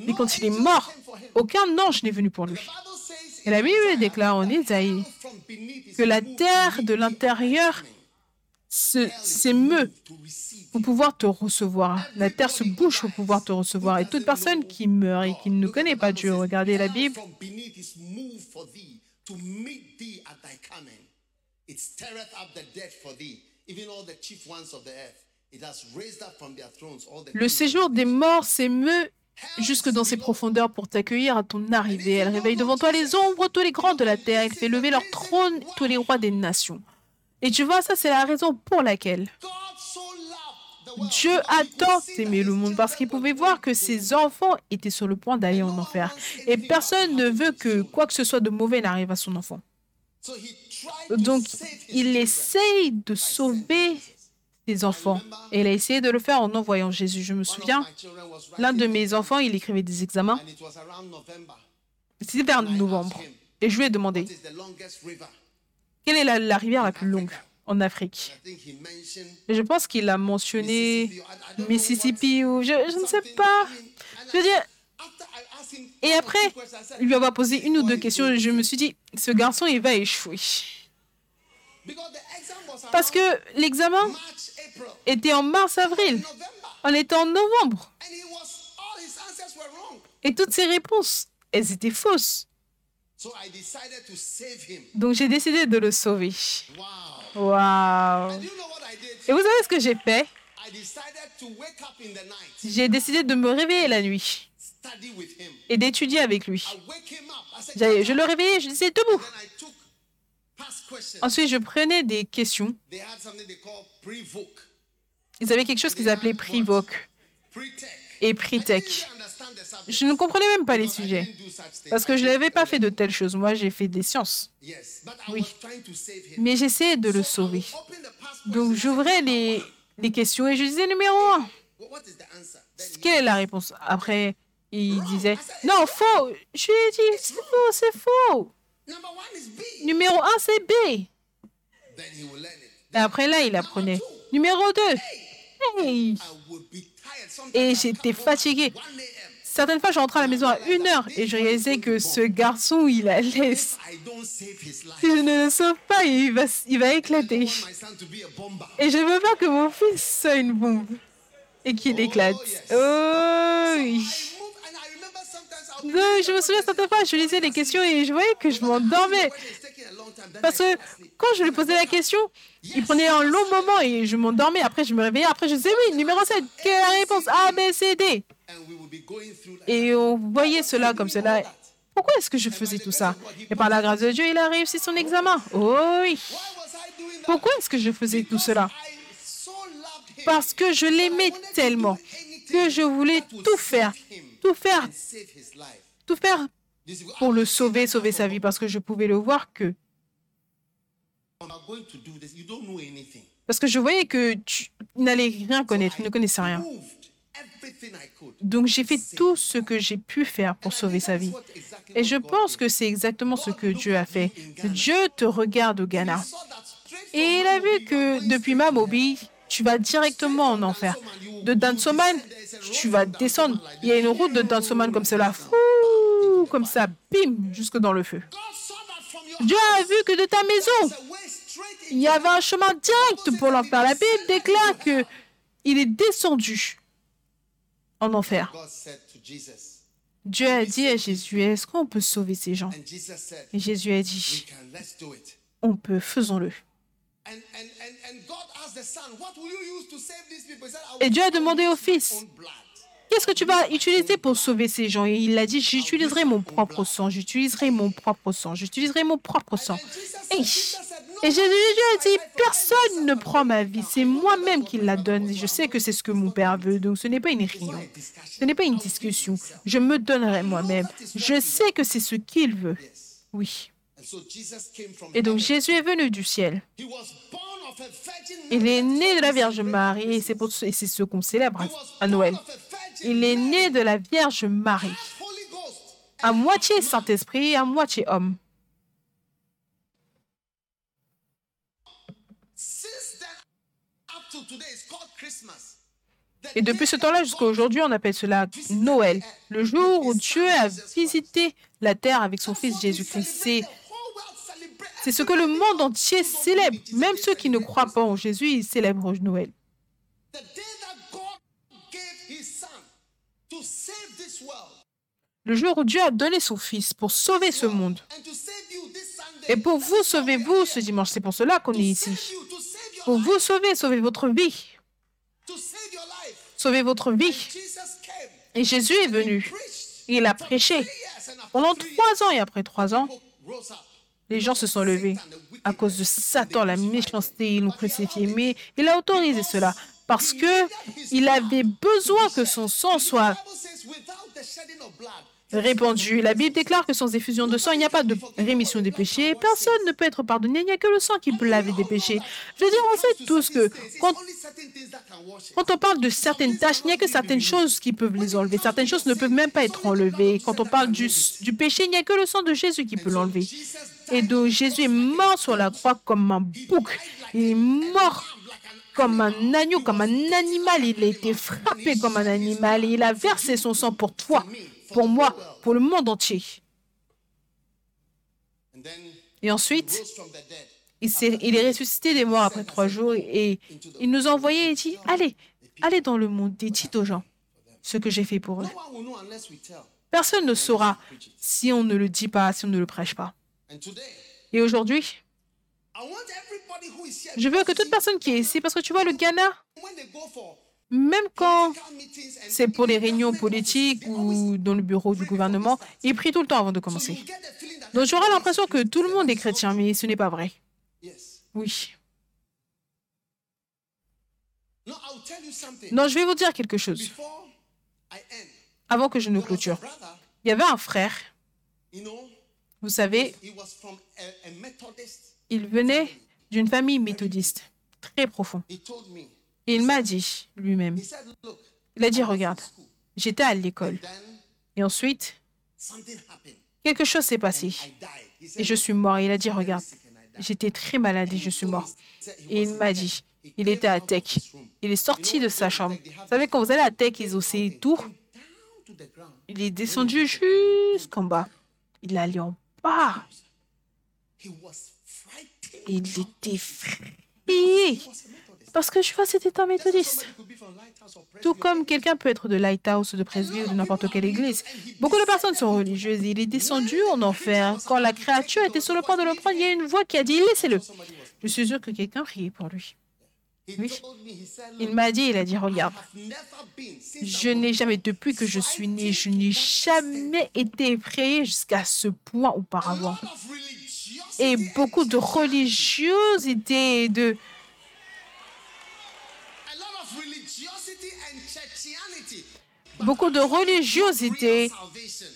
Et quand il est mort, aucun ange n'est venu pour lui. Et la Bible déclare en Isaïe que la terre de l'intérieur s'émeut pour pouvoir te recevoir. La terre se bouge pour pouvoir te recevoir. Et toute personne qui meurt et qui ne connaît pas Dieu, regardez la Bible, le séjour des morts s'émeut jusque dans ses profondeurs pour t'accueillir à ton arrivée. Elle réveille devant toi les ombres, tous les grands de la terre. Elle fait lever leur trône, tous les rois des nations. Et tu vois, ça, c'est la raison pour laquelle Dieu a tant aimé le monde parce qu'il pouvait voir que ses enfants étaient sur le point d'aller en enfer. Et personne ne veut que quoi que ce soit de mauvais n'arrive à son enfant. Donc, il essaye de sauver ses enfants. Et il a essayé de le faire en envoyant Jésus. Je me souviens, l'un de mes enfants, il écrivait des examens. C'était vers novembre. Et je lui ai demandé, quelle est la, la rivière la plus longue en Afrique Et je pense qu'il a mentionné Mississippi. Ou je, je ne sais pas. Je veux dire, Et après, lui avoir posé une ou deux "Boy, questions, je me suis dit, ce garçon, il va échouer. Parce que l'examen était en mars-avril. On était en novembre. Et toutes ses réponses, elles étaient fausses. Donc j'ai décidé de le sauver. Wow. Et vous savez ce que j'ai fait? J'ai décidé de me réveiller la nuit et d'étudier avec lui. Je le réveillais, je disais debout. Ensuite, je prenais des questions. Ils avaient quelque chose qu'ils appelaient pre-tech. Et Pritech. Je ne comprenais même pas les sujets. Parce que je n'avais pas fait de telles choses. Moi, j'ai fait des sciences. Oui. Mais j'essayais de le sauver. Donc, j'ouvrais les, questions et je disais numéro un. What- What is the answer? Then he- Quelle est la réponse? Après, il disait non, faux. Je lui ai dit c'est faux, c'est faux. Numéro un, c'est B. Et après là, il apprenait. Numéro 2. Hey. Et j'étais fatiguée. 1 a.m. Certaines fois, je rentrais à la maison à une heure et je réalisais que ce garçon, il allait. Si je ne le sauve pas, il va, il va éclater. Et je ne veux pas que mon fils soit une bombe et qu'il éclate. Oh. Je me souviens certaines fois, je lisais les questions et je voyais que je m'endormais. Parce que quand je lui posais la question, il prenait un long moment et je m'endormais. Après, je me réveillais. Après, je disais oui, numéro 7, quelle est la réponse? A, B, C, D. Et on voyait cela comme cela. Pourquoi est-ce que je faisais tout ça? Et par la grâce de Dieu, il a réussi son examen. Oh oui. Pourquoi est-ce que je faisais tout cela? Parce que je l'aimais tellement que je voulais tout faire, tout faire, tout faire pour le sauver, sauver sa vie, parce que je pouvais le voir que, parce que je voyais que tu n'allais rien connaître, tu ne connaissais rien. Donc j'ai fait tout ce que j'ai pu faire pour sauver sa vie. Et je pense que c'est exactement ce que Dieu a fait. Dieu te regarde au Ghana. Et il a vu que depuis Mamobi, tu vas directement en enfer. De Dansoman, tu vas descendre. Il y a une route de Dansoman comme cela. Fou, comme ça, bim, jusque dans le feu. Dieu a vu que de ta maison, il y avait un chemin direct pour l'enfer. La Bible déclare que il est descendu en enfer. Dieu a dit à Jésus, est-ce qu'on peut sauver ces gens? Et Jésus a dit, on peut, faisons-le. Et Dieu a demandé au fils. Qu'est-ce que tu vas utiliser pour sauver ces gens? Et il a dit, j'utiliserai mon propre sang, j'utiliserai mon propre sang, j'utiliserai mon propre sang. Et, Jésus a dit, personne ne prend ma vie, c'est moi-même qui la donne. Et je sais que c'est ce que mon Père veut, donc ce n'est pas une réunion, ce n'est pas une discussion. Je me donnerai moi-même. Je sais que c'est ce qu'il veut. Oui. Et donc. Jésus est venu du ciel. Il est né de la Vierge Marie et c'est pour et c'est ce qu'on célèbre à Noël. Il est né de la Vierge Marie, à moitié Saint-Esprit, à moitié homme. Et depuis ce temps-là jusqu'à aujourd'hui, on appelle cela Noël, le jour où Dieu a visité la terre avec son Fils Jésus-Christ. C'est, c'est ce que le monde entier célèbre. Même ceux qui ne croient pas en Jésus, ils célèbrent Noël. Le jour où Dieu a donné son Fils pour sauver ce monde. Et pour vous sauver, vous, ce dimanche, c'est pour cela qu'on est ici. Pour vous sauver, sauver votre vie. Sauver votre vie. Et Jésus est venu. Il a prêché. Pendant trois ans et après trois ans. Les gens se sont levés à cause de Satan, la méchanceté, ils l'ont crucifié. Mais il a autorisé cela parce que il avait besoin que son sang soit Répandu. La Bible déclare que sans effusion de sang, il n'y a pas de rémission des péchés. Personne ne peut être pardonné. Il n'y a que le sang qui peut laver des péchés. Je veux dire, on sait tous que quand, on parle de certaines tâches, il n'y a que certaines choses qui peuvent les enlever. Certaines choses ne peuvent même pas être enlevées. Quand on parle du, du péché, il n'y a que le sang de Jésus qui peut l'enlever. Et donc Jésus est mort sur la croix comme un bouc. Il est mort comme un agneau, comme un animal. Il a été frappé comme un animal. Il a versé son sang pour toi, pour moi, pour le monde entier. Et ensuite, il, s'est- il est ressuscité des morts après trois jours et il nous a envoyés et dit, allez, allez dans le monde et dites aux gens ce que j'ai fait pour eux. Personne ne saura si on ne le dit pas, si on ne le prêche pas. Et aujourd'hui, je veux que toute personne qui est ici, parce que tu vois, le Ghana, même quand c'est pour les réunions politiques ou dans le bureau du gouvernement, ils prient tout le temps avant de commencer. Donc j'aurai l'impression que tout le monde est chrétien, mais ce n'est pas vrai. Oui. Non, je vais vous dire quelque chose avant que je ne clôture. Il y avait un frère, vous savez, il venait d'une famille méthodiste, très profond. Et il m'a dit lui-même, il a dit, regarde, j'étais à l'école. Et ensuite, quelque chose s'est passé. Et je suis mort. Et il a dit, regarde, j'étais très malade et je suis mort. Et il m'a dit, il était à Tech. Il est sorti de sa chambre. Vous savez, quand vous allez à Tech, ils ont ces tours. Il est descendu jusqu'en bas. Il est allé en bas. Il était effrayé. Parce que je vois, c'était un méthodiste. Tout comme quelqu'un peut être de Lighthouse, de Presby ou de n'importe quelle église. Beaucoup de personnes sont religieuses. Il est descendu en enfer. Quand la créature était sur le point de le prendre, il y a une voix qui a dit Laissez-le. Je suis sûr que quelqu'un riait pour lui. Oui. Il m'a dit, il a dit, regarde, je n'ai jamais, depuis que je suis né, je n'ai jamais été effrayé jusqu'à ce point auparavant. Et beaucoup de religiosité, de... Beaucoup de religiosité,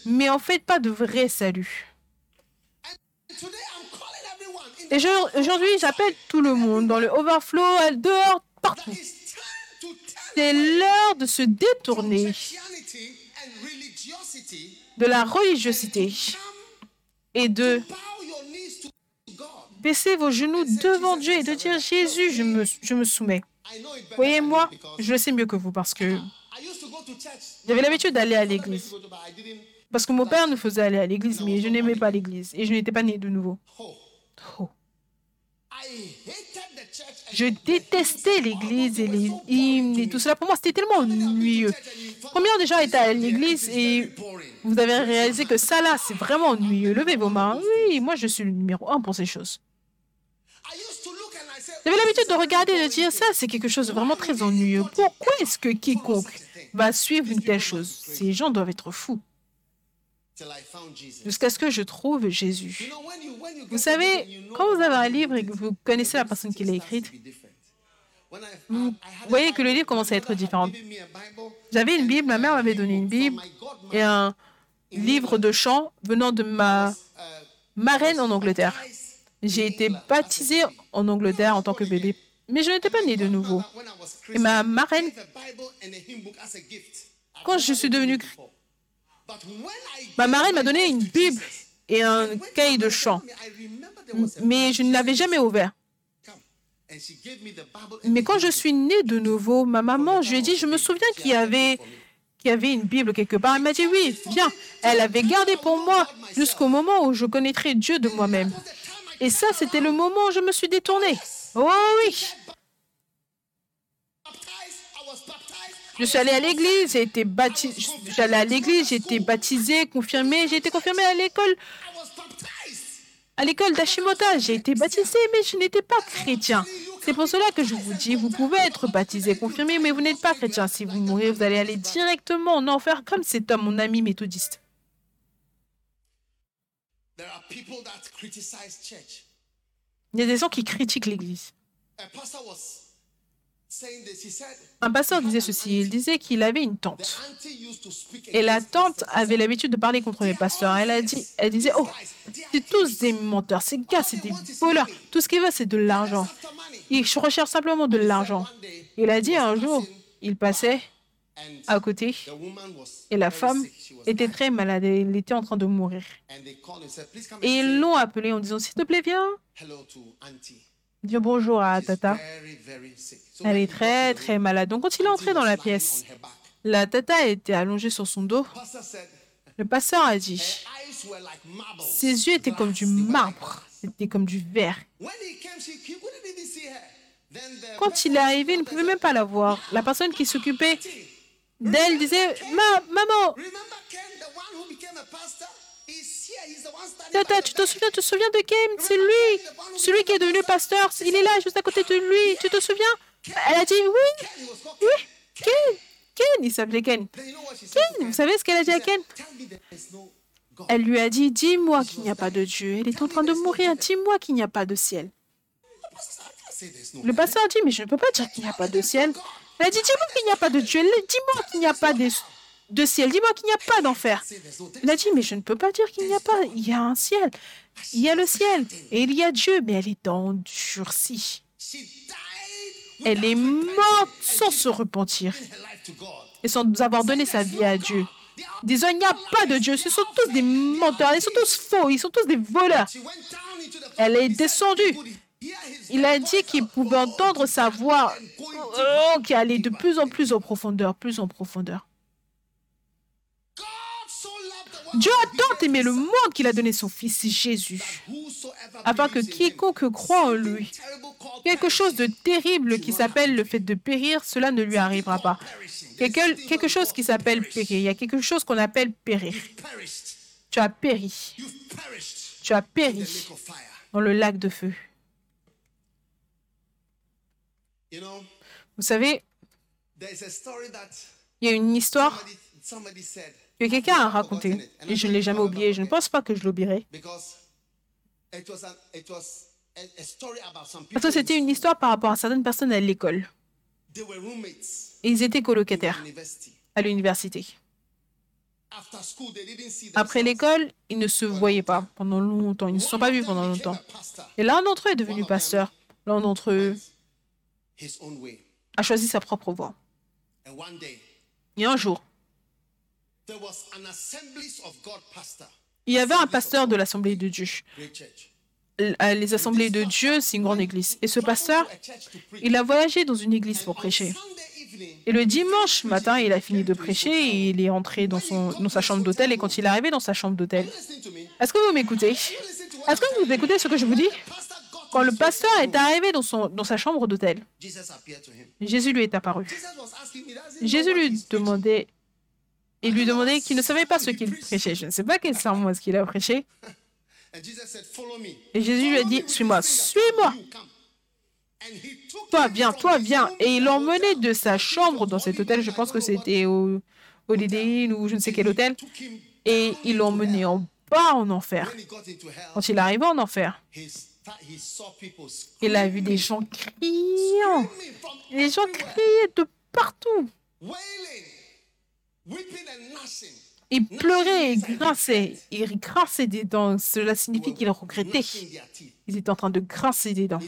mais en fait pas de vrai salut. Et aujourd'hui, j'appelle tout le monde dans le overflow, dehors, partout. C'est l'heure de se détourner de la religiosité et de baisser vos genoux devant Dieu et de dire Jésus, je me, je me soumets. Voyez-moi, je le sais mieux que vous parce que j'avais l'habitude d'aller à l'église. Parce que mon père nous faisait aller à l'église, mais je n'aimais pas l'église et je n'étais pas né de nouveau. Oh. Je détestais l'église et les hymnes et tout cela. Pour moi, c'était tellement ennuyeux. Combien de gens étaient à l'église et vous avez réalisé que ça là, c'est vraiment ennuyeux. Levez vos mains. Oui, moi, je suis le numéro un pour ces choses. J'avais l'habitude de regarder et de dire ça, c'est quelque chose de vraiment très ennuyeux. Pourquoi est-ce que quiconque va suivre une telle chose. Ces gens doivent être fous. Jusqu'à ce que je trouve Jésus. Vous savez, quand vous avez un livre et que vous connaissez la personne qui l'a écrite, vous voyez que le livre commence à être différent. J'avais une Bible, ma mère m'avait donné une Bible et un livre de chant venant de ma marraine en Angleterre. J'ai été baptisée en Angleterre en tant que bébé, mais je n'étais pas née de nouveau. Et ma marraine, quand je suis devenue Ma marraine m'a donné une Bible et un cahier de chant, mais je ne l'avais jamais ouvert. Mais quand je suis née de nouveau, ma maman, je lui ai dit, je me souviens qu'il y avait, qu'il y avait une Bible quelque part. Elle m'a dit, oui, viens. Elle avait gardé pour moi jusqu'au moment où je connaîtrais Dieu de moi-même. Et ça, c'était le moment où je me suis détournée. Oh oui, Je suis allée à l'église, j'ai été baptisée. J'allais à l'église, j'ai été baptisée, confirmée. J'ai été confirmée à l'école. À l'école d'Ashimota, j'ai été baptisée, mais je n'étais pas chrétien. C'est pour cela que je vous dis, vous pouvez être baptisé, confirmé, mais vous n'êtes pas chrétien. Si vous mourrez, vous allez aller directement en enfer, comme cet homme, mon ami méthodiste. Il y a des gens qui critiquent l'Église. Un pasteur disait ceci, il disait qu'il avait une tante. Et la tante avait l'habitude de parler contre les pasteurs. Elle, a dit, elle disait, oh, c'est tous des menteurs, ces gars, c'est des voleurs. Tout ce qu'ils veulent, c'est de l'argent. Ils recherchent simplement de l'argent. Il a dit un jour, il passait à côté et la femme était très malade, elle était en train de mourir. Et ils l'ont appelé en disant, s'il te plaît, viens. Dire bonjour à Tata. Elle est très, très malade. Donc, quand il est entré dans la pièce, la Tata était allongée sur son dos. Le pasteur a dit, ses yeux étaient comme du marbre, c'était comme du verre. Quand il est arrivé, il ne pouvait même pas la voir. La personne qui s'occupait d'elle disait, Ma, maman, Tata, tu te souviens, tu te souviens de Ken C'est lui, celui qui est devenu pasteur. Il est là, juste à côté de lui. Tu te souviens? Elle a dit oui, oui, Ken, Ken, il s'appelait Ken. Ken, vous savez ce qu'elle a dit à Ken Elle lui a dit, dis-moi qu'il n'y a pas de Dieu. Elle est en train de mourir. Dis-moi qu'il n'y a pas de ciel. Le pasteur a dit, mais je ne peux pas dire qu'il n'y a pas de ciel. Elle a dit, dis-moi qu'il n'y a pas de Dieu. Dis-moi qu'il n'y a pas de ciel. Dis-moi qu'il n'y a pas d'enfer. Il a dit, mais je ne peux pas dire qu'il n'y a pas. Il y a un ciel. Il y a le ciel. Et il y a Dieu, mais elle est endurcie. Elle est morte sans se repentir et sans avoir donné sa vie à Dieu. disant il n'y a pas de Dieu. Ce sont tous des menteurs, ils sont tous faux, ils sont tous des voleurs. Elle est descendue. Il a dit qu'il pouvait entendre sa voix oh, qui allait de plus en plus en profondeur, plus en profondeur. Dieu a tant aimé le monde qu'il a donné son Fils Jésus, afin que quiconque croit en lui, quelque chose de terrible qui s'appelle le fait de périr, cela ne lui arrivera pas. Quelque, quelque chose qui s'appelle périr. Il y a quelque chose qu'on appelle périr. Tu as péri. Tu as péri dans le lac de feu. You know, Vous savez, il y a une histoire que quelqu'un a racontée et je ne l'ai jamais oubliée. Je ne pense pas que je l'oublierai. Parce que c'était une histoire par rapport à certaines personnes à l'école. Ils étaient colocataires à l'université. Après l'école, ils ne se voyaient pas pendant longtemps. Ils ne se sont pas vus pendant longtemps. Et l'un d'entre eux est devenu pasteur. L'un d'entre eux. A choisi sa propre voie. Et un jour, there was an Assemblies of God pastor, il y avait un pasteur de l'Assemblée de Dieu. euh, Les Assemblées de Dieu, c'est une grande église. Et ce pasteur, il a voyagé dans une église pour prêcher. Et le dimanche matin, il a fini de prêcher et il est entré dans, son, dans sa chambre d'hôtel. Et quand il est arrivé dans sa chambre d'hôtel, est-ce que vous m'écoutez? Est-ce que vous écoutez ce que je vous dis? Quand le pasteur est arrivé dans, son, dans sa chambre d'hôtel. Jésus lui est apparu. Jésus lui demandait et lui demandait qu'il ne savait pas ce qu'il prêchait. Je ne sais pas quel sermon est-ce qu'il a prêché. Et Jésus lui a dit, suis-moi, suis-moi. Toi, viens, toi, viens. Et il l'emmenait de sa chambre dans cet hôtel. Je pense que c'était au Holiday Inn ou je ne sais quel hôtel. Et il l'emmenait en bas en enfer. Quand il arrivait en enfer, Il a vu des gens criant. Les gens criaient de partout. Ils pleuraient et grinçaient. Ils grinçaient des dents. Cela signifie qu'ils regrettaient. Ils étaient en train de grincer des dents.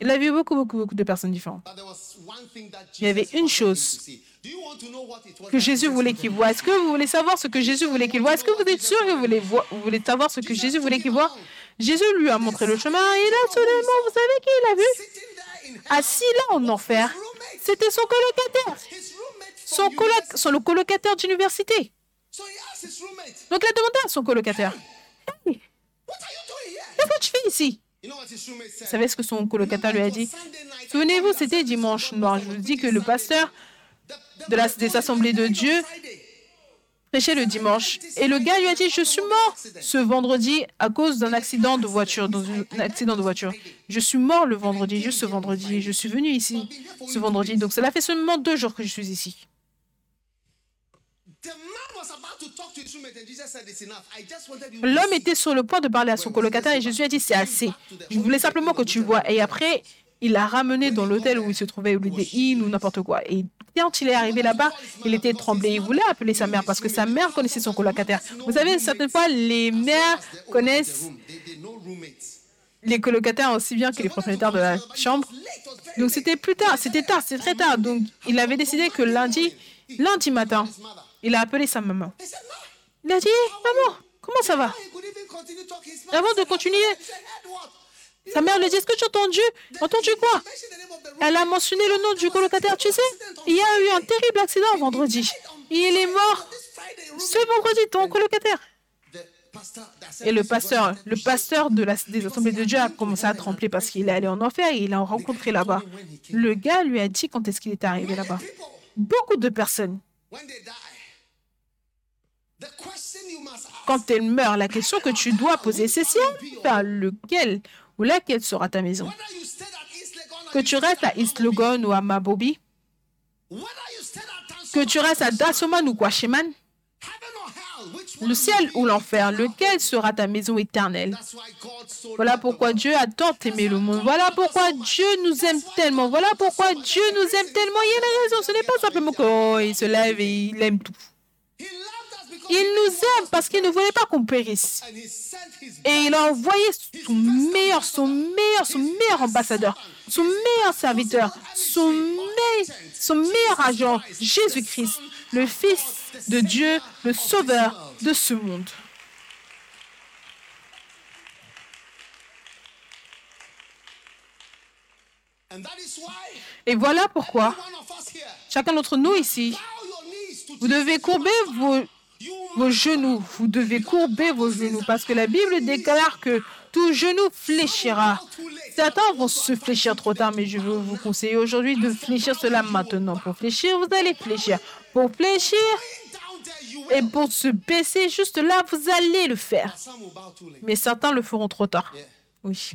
Il a vu beaucoup, beaucoup, beaucoup de personnes différentes. Il y avait une chose que Jésus voulait qu'il voie. Est-ce que vous voulez savoir ce que Jésus voulait qu'il voie Est-ce que vous êtes sûr que vous voulez, vo- vous voulez savoir ce que Jésus voulait qu'il voie Jésus lui a montré le chemin et là, soudainement, vous savez qui il a vu? Assis là en enfer, c'était son colocataire. Son, from colo- university. son colocataire d'université. Donc il a demandé à son colocataire Hey? Qu'est-ce que tu fais ici? Vous savez ce que son colocataire lui a dit? Souvenez-vous, c'était dimanche noir. Je vous dis que le pasteur de la, des assemblées de Dieu prêchait le dimanche. Et le gars lui a dit, je suis mort ce vendredi à cause d'un accident de voiture, dans un accident de voiture. Je suis mort le vendredi, juste ce vendredi. Je suis venu ici ce vendredi. Donc cela fait seulement deux jours que je suis ici. L'homme était sur le point de parler à son colocataire et Jésus a dit, c'est assez. Je voulais simplement que tu vois. Et après, il l'a ramené dans l'hôtel où il se trouvait, ou Inn ou n'importe quoi. Et quand il est arrivé là-bas, il était tremblé. Il voulait appeler sa mère parce que sa mère connaissait son colocataire. Vous savez, certaines fois, les mères connaissent les colocataires aussi bien que les propriétaires de la chambre. Donc c'était plus tard, c'était tard, c'était très tard. Donc il avait décidé que lundi, lundi matin, il a appelé sa maman. Il a dit, maman, comment ça va Avant de continuer, sa mère lui dit, est-ce que tu as entendu? Entendu quoi? Elle a mentionné le nom du colocataire, tu sais? Il y a eu un terrible accident vendredi. Il est mort ce vendredi, ton colocataire. Et le pasteur, de la, des assemblées de Dieu a commencé à trembler parce qu'il est allé en enfer et il l'a rencontré là-bas. Le gars lui a dit quand est-ce qu'il est arrivé là-bas. Beaucoup de personnes, quand elles meurent, la question que tu dois poser, c'est si vers lequel ou laquelle sera ta maison? Que tu restes à Logan ou à Mabobi, que tu restes à Dassoman ou one le ciel ou l'enfer, lequel sera ta maison éternelle? Voilà pourquoi. Dieu a tant aimé le monde. Voilà pourquoi Dieu nous aime tellement. Voilà pourquoi Dieu nous aime tellement. Il y a une raison. Ce n'est pas simplement que oh, il se lève et il aime tout. Il nous aime parce qu'il ne voulait pas qu'on périsse. Et il a envoyé son meilleur, son meilleur, son meilleur ambassadeur, son meilleur serviteur, son, me- son meilleur agent, Jésus-Christ, le Fils de Dieu, le sauveur de ce monde. Et voilà pourquoi chacun d'entre nous ici, vous devez courber vos, vos genoux. Vous devez courber vos genoux parce que la Bible déclare que tout genou fléchira. Certains vont se fléchir trop tard, mais je veux vous conseiller aujourd'hui de fléchir cela maintenant. Pour fléchir, vous allez fléchir. Pour fléchir et pour se baisser juste là, vous allez le faire. Mais certains le feront trop tard. Oui.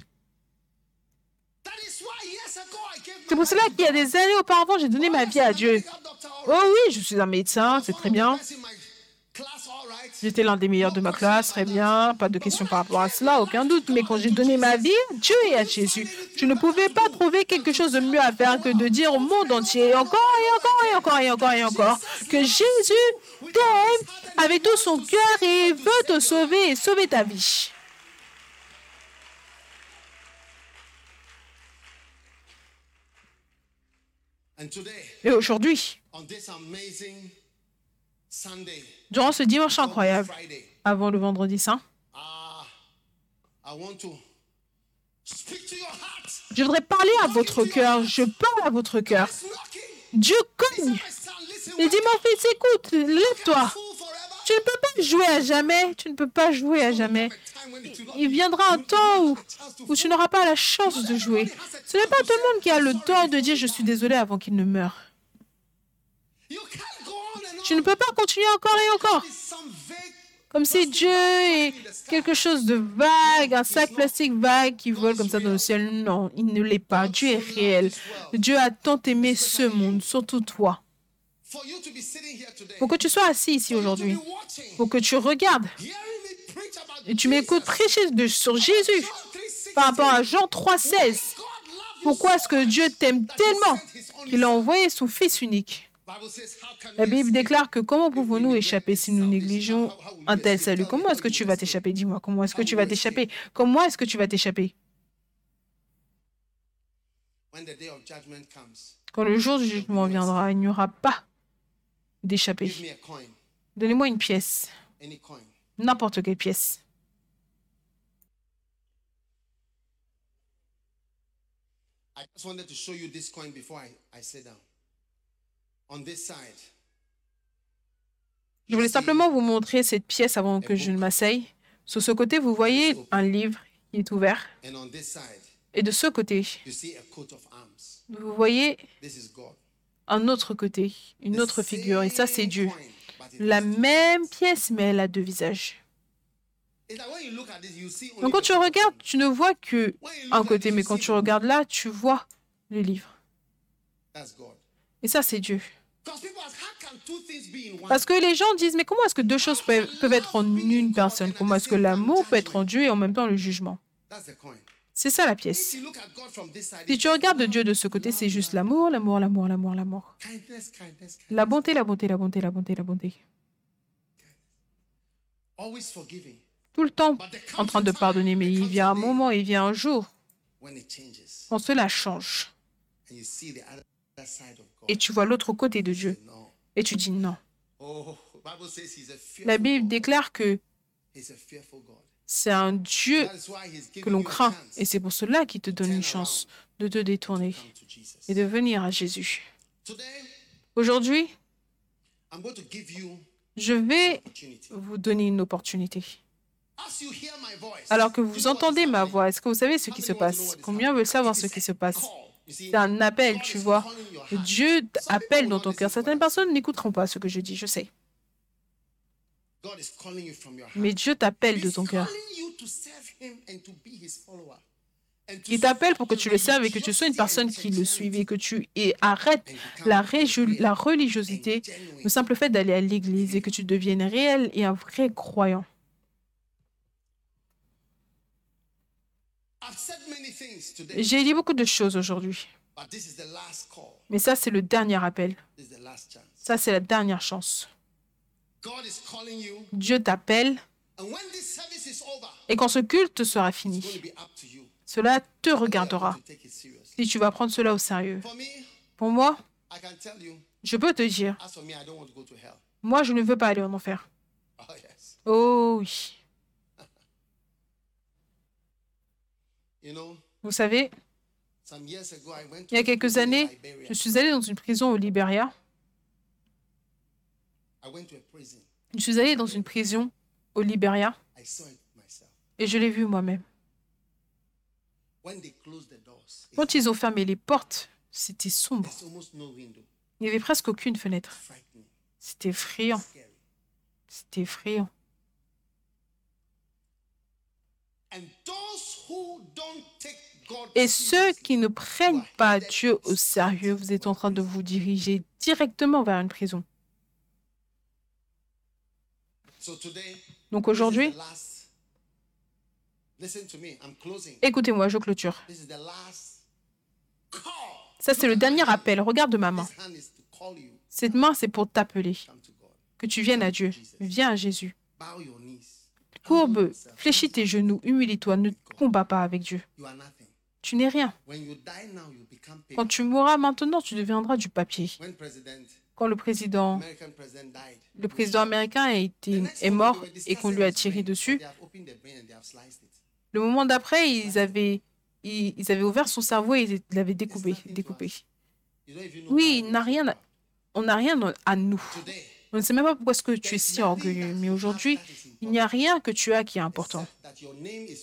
C'est pour cela qu'il y a des années auparavant, j'ai donné ma vie à Dieu. Oh oui, je suis un médecin, c'est très bien. J'étais l'un des meilleurs de ma classe, très bien, pas de question par rapport à cela, aucun doute. Mais quand j'ai donné ma vie à Dieu et à Jésus, je ne pouvais pas trouver quelque chose de mieux à faire que de dire au monde entier, encore et encore et encore et encore et encore, que Jésus t'aime avec tout son cœur et veut te sauver et sauver ta vie. Et aujourd'hui, on this amazing Sunday, durant ce dimanche incroyable, Friday, avant le vendredi saint, ah, I want to speak to your heart. je voudrais parler à votre cœur. Je parle à votre cœur. Dieu cogne. Il dit, mon fils, écoute, lève-toi. Tu ne peux pas jouer à jamais. Tu ne peux pas jouer à jamais. Il viendra un temps où, où tu n'auras pas la chance de jouer. Ce n'est pas tout le monde qui a le temps de dire je suis désolé avant qu'il ne meure. Tu ne peux pas continuer encore et encore. Comme si Dieu est quelque chose de vague, un sac plastique vague qui vole comme ça dans le ciel. Non, il ne l'est pas. Dieu est réel. Dieu a tant aimé ce monde, surtout toi. Pour que tu sois assis ici aujourd'hui, pour que tu regardes et tu m'écoutes prêcher sur Jésus John 3:16. par rapport à Jean 3,16. God loved you Pourquoi est-ce que Dieu t'aime tellement qu'il a envoyé son Fils unique? La Bible déclare que comment pouvons-nous échapper si nous négligeons un tel salut? Comment est-ce que tu vas t'échapper? Dis-moi, comment est-ce que tu vas t'échapper? Comment est-ce que tu vas t'échapper? Quand le jour du jugement viendra, il n'y aura pas coin, Donnez-moi une pièce, n'importe quelle pièce. I just wanted to show you this coin before I, I sit down. Je voulais simplement vous montrer cette pièce avant que je ne m'asseye. Sur ce côté, vous voyez un livre qui est ouvert. Et de ce côté, vous voyez un autre côté, une autre figure. Et ça, c'est Dieu. La même pièce, mais elle a deux visages. Donc quand tu regardes, tu ne vois que When you un look at côté, mais quand tu regardes là, tu vois le livre. Et ça, c'est Dieu. Because people ask, how can two things be in one? Parce que les gens disent, mais comment est-ce que deux choses peuvent, peuvent être en une personne? Comment est-ce que l'amour peut être en Dieu et en même temps le jugement? C'est ça la pièce. Si tu regardes Dieu de ce côté, c'est juste l'amour, l'amour, l'amour, l'amour, l'amour. La bonté, la bonté, la bonté, la bonté, la bonté. Always forgiving. Tout le temps en train de pardonner, mais il vient un moment, il vient un jour When it changes, quand cela change. Et tu vois l'autre côté de Dieu. Et tu dis non. La Bible déclare que c'est un Dieu que l'on craint. Et c'est pour cela qu'il te donne une chance de te détourner et de venir à Jésus. Aujourd'hui, je vais vous donner une opportunité. Alors que vous entendez ma voix, est-ce que vous savez ce qui se passe? Combien veulent savoir ce qui se passe? C'est un appel, tu vois. Dieu appelle dans ton cœur. Certaines personnes n'écouteront pas ce que je dis, je sais. God is calling you from your heart. Mais Dieu t'appelle de ton cœur. Il t'appelle pour que tu le serves et que tu sois une personne qui le suive et que tu et arrêtes la, la religiosité, le simple fait d'aller à l'église et que tu deviennes réel et un vrai croyant. J'ai dit beaucoup de choses aujourd'hui, but this is the last call. mais ça c'est le dernier appel. Ça c'est la dernière chance. Dieu t'appelle and when this service is over, et quand ce culte sera fini, cela te regardera si tu vas prendre cela au sérieux. Pour moi, I can tell you, je peux te dire. Moi, je ne veux pas aller en enfer. Oh, yes. Oh oui. Vous savez, il y a quelques années, je suis allée dans une prison au Libéria. Je suis allée dans une prison au Libéria I saw it myself. et je l'ai vu moi-même. Quand ils ont fermé les portes, c'était sombre. Il n'y avait presque aucune fenêtre. C'était effrayant. C'était effrayant. And Et ceux qui ne prennent pas Dieu au sérieux, vous êtes en train de vous diriger directement vers une prison. Donc aujourd'hui, écoutez-moi, je clôture. Ça, c'est le dernier appel. Regarde ma main. Cette main, c'est pour t'appeler. Que tu viennes à Dieu. Viens à Jésus. Courbe, fléchis tes genoux, humilie-toi, ne combats pas avec Dieu. Tu n'es rien. Quand tu mourras maintenant, tu deviendras du papier. Quand le président, le président américain a été, est mort et qu'on lui a tiré dessus, le moment d'après, ils avaient, ils, ils avaient ouvert son cerveau et ils l'avaient découpé. découpé. Oui, il n'a rien, on n'a rien à nous. On ne sait même pas pourquoi est-ce que tu es si orgueilleux, mais aujourd'hui, il n'y a rien que tu as qui est important,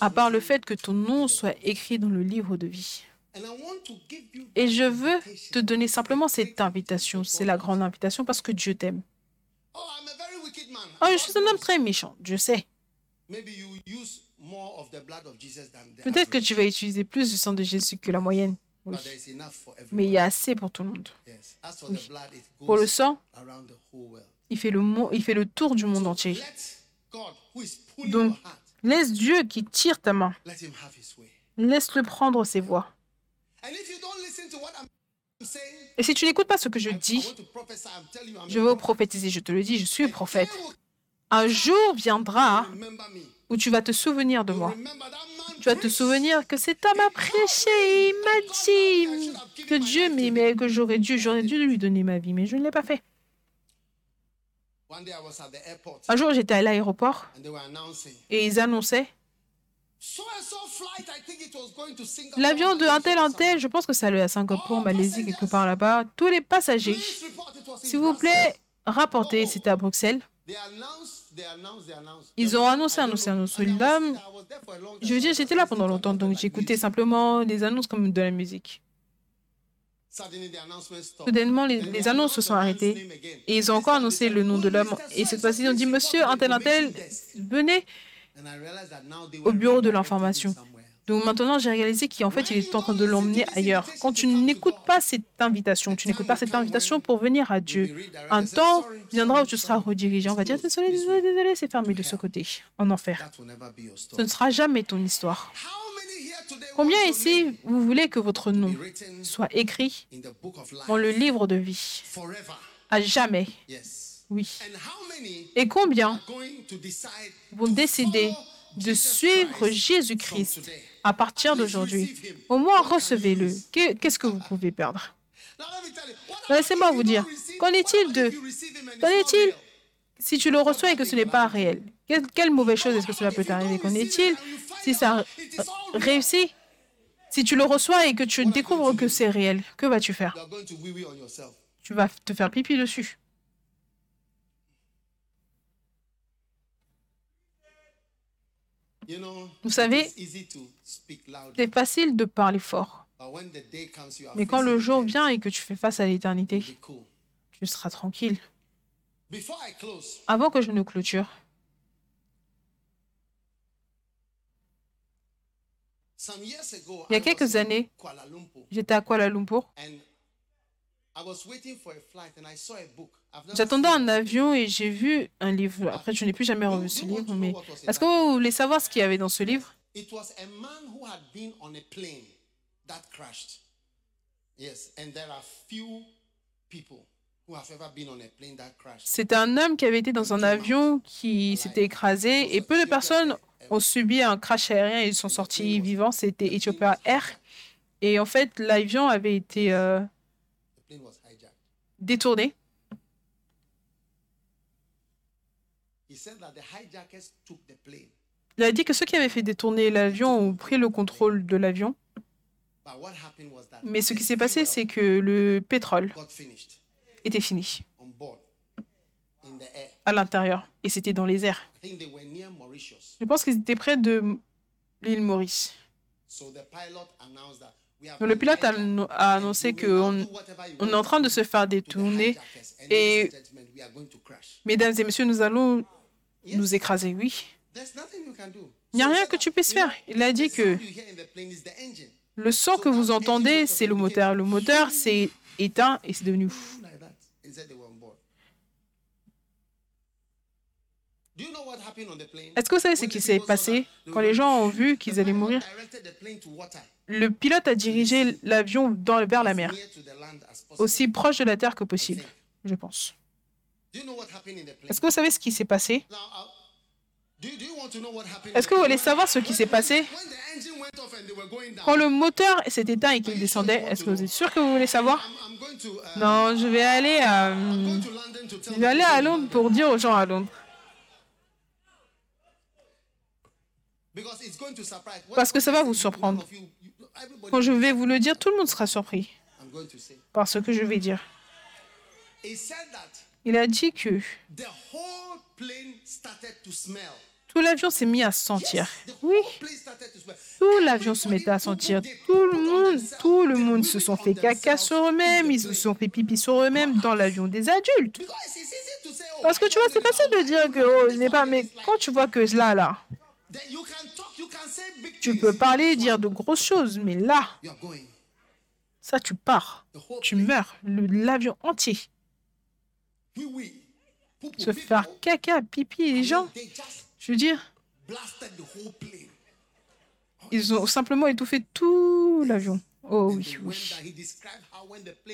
à part le fait que ton nom soit écrit dans le livre de vie. Et je veux te donner simplement cette invitation. C'est la grande invitation parce que Dieu t'aime. Oh, je suis un homme très méchant, je sais. Peut-être que tu vas utiliser plus du sang de Jésus que la moyenne. Mais il y a assez pour tout le monde. Pour le sang, il fait le, mo- il fait le tour du monde entier. Donc, laisse Dieu qui tire ta main. Laisse-le prendre ses voies. Et si tu n'écoutes pas ce que je dis, je veux prophétiser, je te le dis, je suis prophète. Un jour viendra où tu vas te souvenir de moi. Tu vas te souvenir que cet homme a prêché et il m'a dit que Dieu m'aimait, que j'aurais dû, j'aurais dû lui donner ma vie, mais je ne l'ai pas fait. Un jour, j'étais à l'aéroport. Et ils annonçaient. L'avion de un tel, or tel, je pense que ça allait à Singapour, Malaisie, quelque part là-bas. Tous les passagers, s'il vous plaît, rapportez, c'était à Bruxelles. Ils ont annoncé, annoncé, annoncé. Une dame, je veux dire, j'étais là pendant longtemps, donc j'écoutais simplement des annonces comme de la musique. Soudainement, les, annonces se sont arrêtées. Et ils ont encore annoncé le nom de l'homme. Et cette fois-ci, ils ont dit Monsieur, un tel, un tel, venez au bureau de l'information. Donc maintenant, j'ai réalisé qu'en fait, il était en train de l'emmener ailleurs. Quand tu n'écoutes pas cette invitation, tu n'écoutes pas cette invitation pour venir à Dieu, un temps viendra où tu seras redirigé. On va dire désolé, désolé, désolé, c'est fermé de ce côté, en enfer. Ce ne sera jamais ton histoire. Combien ici vous voulez que votre nom soit écrit dans le livre de vie? À jamais, oui. Et combien vont décider de suivre Christ Jésus-Christ à partir d'aujourd'hui? Au moins, recevez-le. Que- Qu'est-ce que vous pouvez perdre? Laissez-moi about vous dire, qu'en est-il de- Qu'en est-il si tu le reçois et que ce n'est pas réel? Quelle, quelle mauvaise chose est-ce que cela peut t'arriver? Qu'en est-il si ça réussit Si tu le reçois et que tu découvres que c'est réel, que vas-tu faire? Tu vas te faire pipi dessus. Vous savez, C'est facile de parler fort. Mais quand le jour vient et que tu fais face à l'éternité, tu seras tranquille. Avant que je ne clôture, il y a quelques années, j'étais à Kuala Lumpur. J'attendais un avion et j'ai vu un livre. Après, je n'ai plus jamais revu ce livre. Mais est-ce que vous voulez savoir ce qu'il y avait dans ce livre? It was a man who had been on a plane that crashed. Yes, and there are few people who have ever been on a plane that crashed. C'est un homme qui avait été dans un avion qui s'était écrasé et peu de personnes ont subi un crash aérien et ils sont sortis vivants. C'était Ethiopia Air. Et en fait, l'avion avait été euh, détourné. Il a dit que ceux qui avaient fait détourner l'avion ont pris le contrôle de l'avion. Mais ce qui s'est passé, c'est que le pétrole était fini à l'intérieur et c'était dans les airs. Je pense qu'ils étaient près de l'île Maurice. Donc, le pilote a, annoncé qu'on on est en train de se faire détourner. Et-. Mesdames et messieurs, nous allons nous écraser, oui. Il n'y a rien que tu puisses faire. Il a dit que le son que vous entendez, c'est le moteur. Le moteur s'est éteint et c'est devenu fou. Est-ce que vous savez ce qui s'est passé quand les gens ont vu qu'ils allaient mourir? Le pilote a dirigé l'avion dans- vers la mer, aussi proche de la Terre que possible, je pense. Est-ce que vous savez ce qui s'est passé? Est-ce que vous voulez savoir ce qui s'est passé? Quand le moteur s'est éteint et qu'il descendait Est-ce que vous êtes sûr que vous voulez savoir? Uh, Non, je vais aller à, tell je vais aller à Londres pour dire aux gens à Londres. Parce que ça va vous surprendre. Quand je vais vous le dire, tout le monde sera surpris I'm going to say. par ce que je vais dire. Il a dit que tout l'avion s'est mis à sentir. The Oui, tout l'avion se mettait à sentir. Tout le monde, tout le monde se sont fait caca sur eux-mêmes, ils se sont fait pipi sur eux-mêmes dans l'avion des adultes. Oh, Parce que tu vois, c'est facile de dire que oh, je n'ai pas, mais quand tu vois que là, là, tu peux parler, dire de grosses choses, mais là, ça, tu pars, tu meurs, l'avion entier. Se faire caca, pipi, les gens, je veux dire, ils ont simplement étouffé tout l'avion. Oh oui, oui.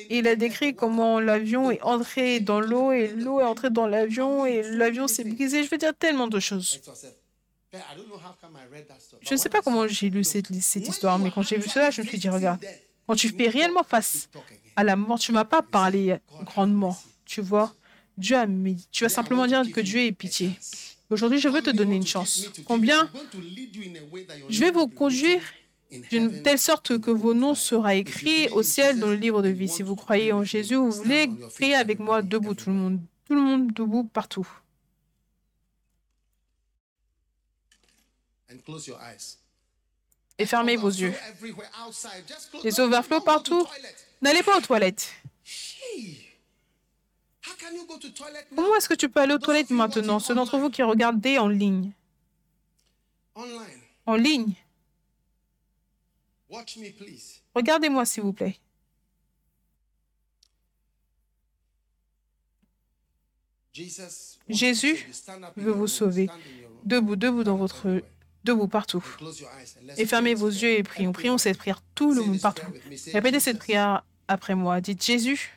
Il a décrit comment l'avion est entré dans l'eau et l'eau est entrée dans l'avion et l'avion s'est brisé. Je veux dire tellement de choses. Je ne sais pas comment j'ai lu cette, cette histoire, mais quand j'ai vu cela, je me suis dit, regarde, quand tu fais réellement face à la mort, tu ne vas pas parler grandement, tu vois. Dieu a mis, tu vas simplement dire que Dieu ait pitié. Aujourd'hui, je veux te donner une chance. Combien Je vais vous conduire d'une telle sorte que vos noms sera écrits au ciel dans le livre de vie. Si vous croyez en Jésus, vous voulez prier avec moi debout, tout le monde. Tout le monde debout partout. Et fermez vos yeux. Les overflows partout. N'allez pas aux toilettes. Comment est-ce que tu peux aller aux toilettes maintenant Ceux d'entre vous qui regardez en ligne? En ligne. Regardez-moi, s'il vous plaît. Jésus veut vous sauver. Debout, debout dans votre... Debout partout. Et fermez vos yeux et prions. Prions cette prière, tout le monde partout. Répétez cette prière après moi. Dites Jésus.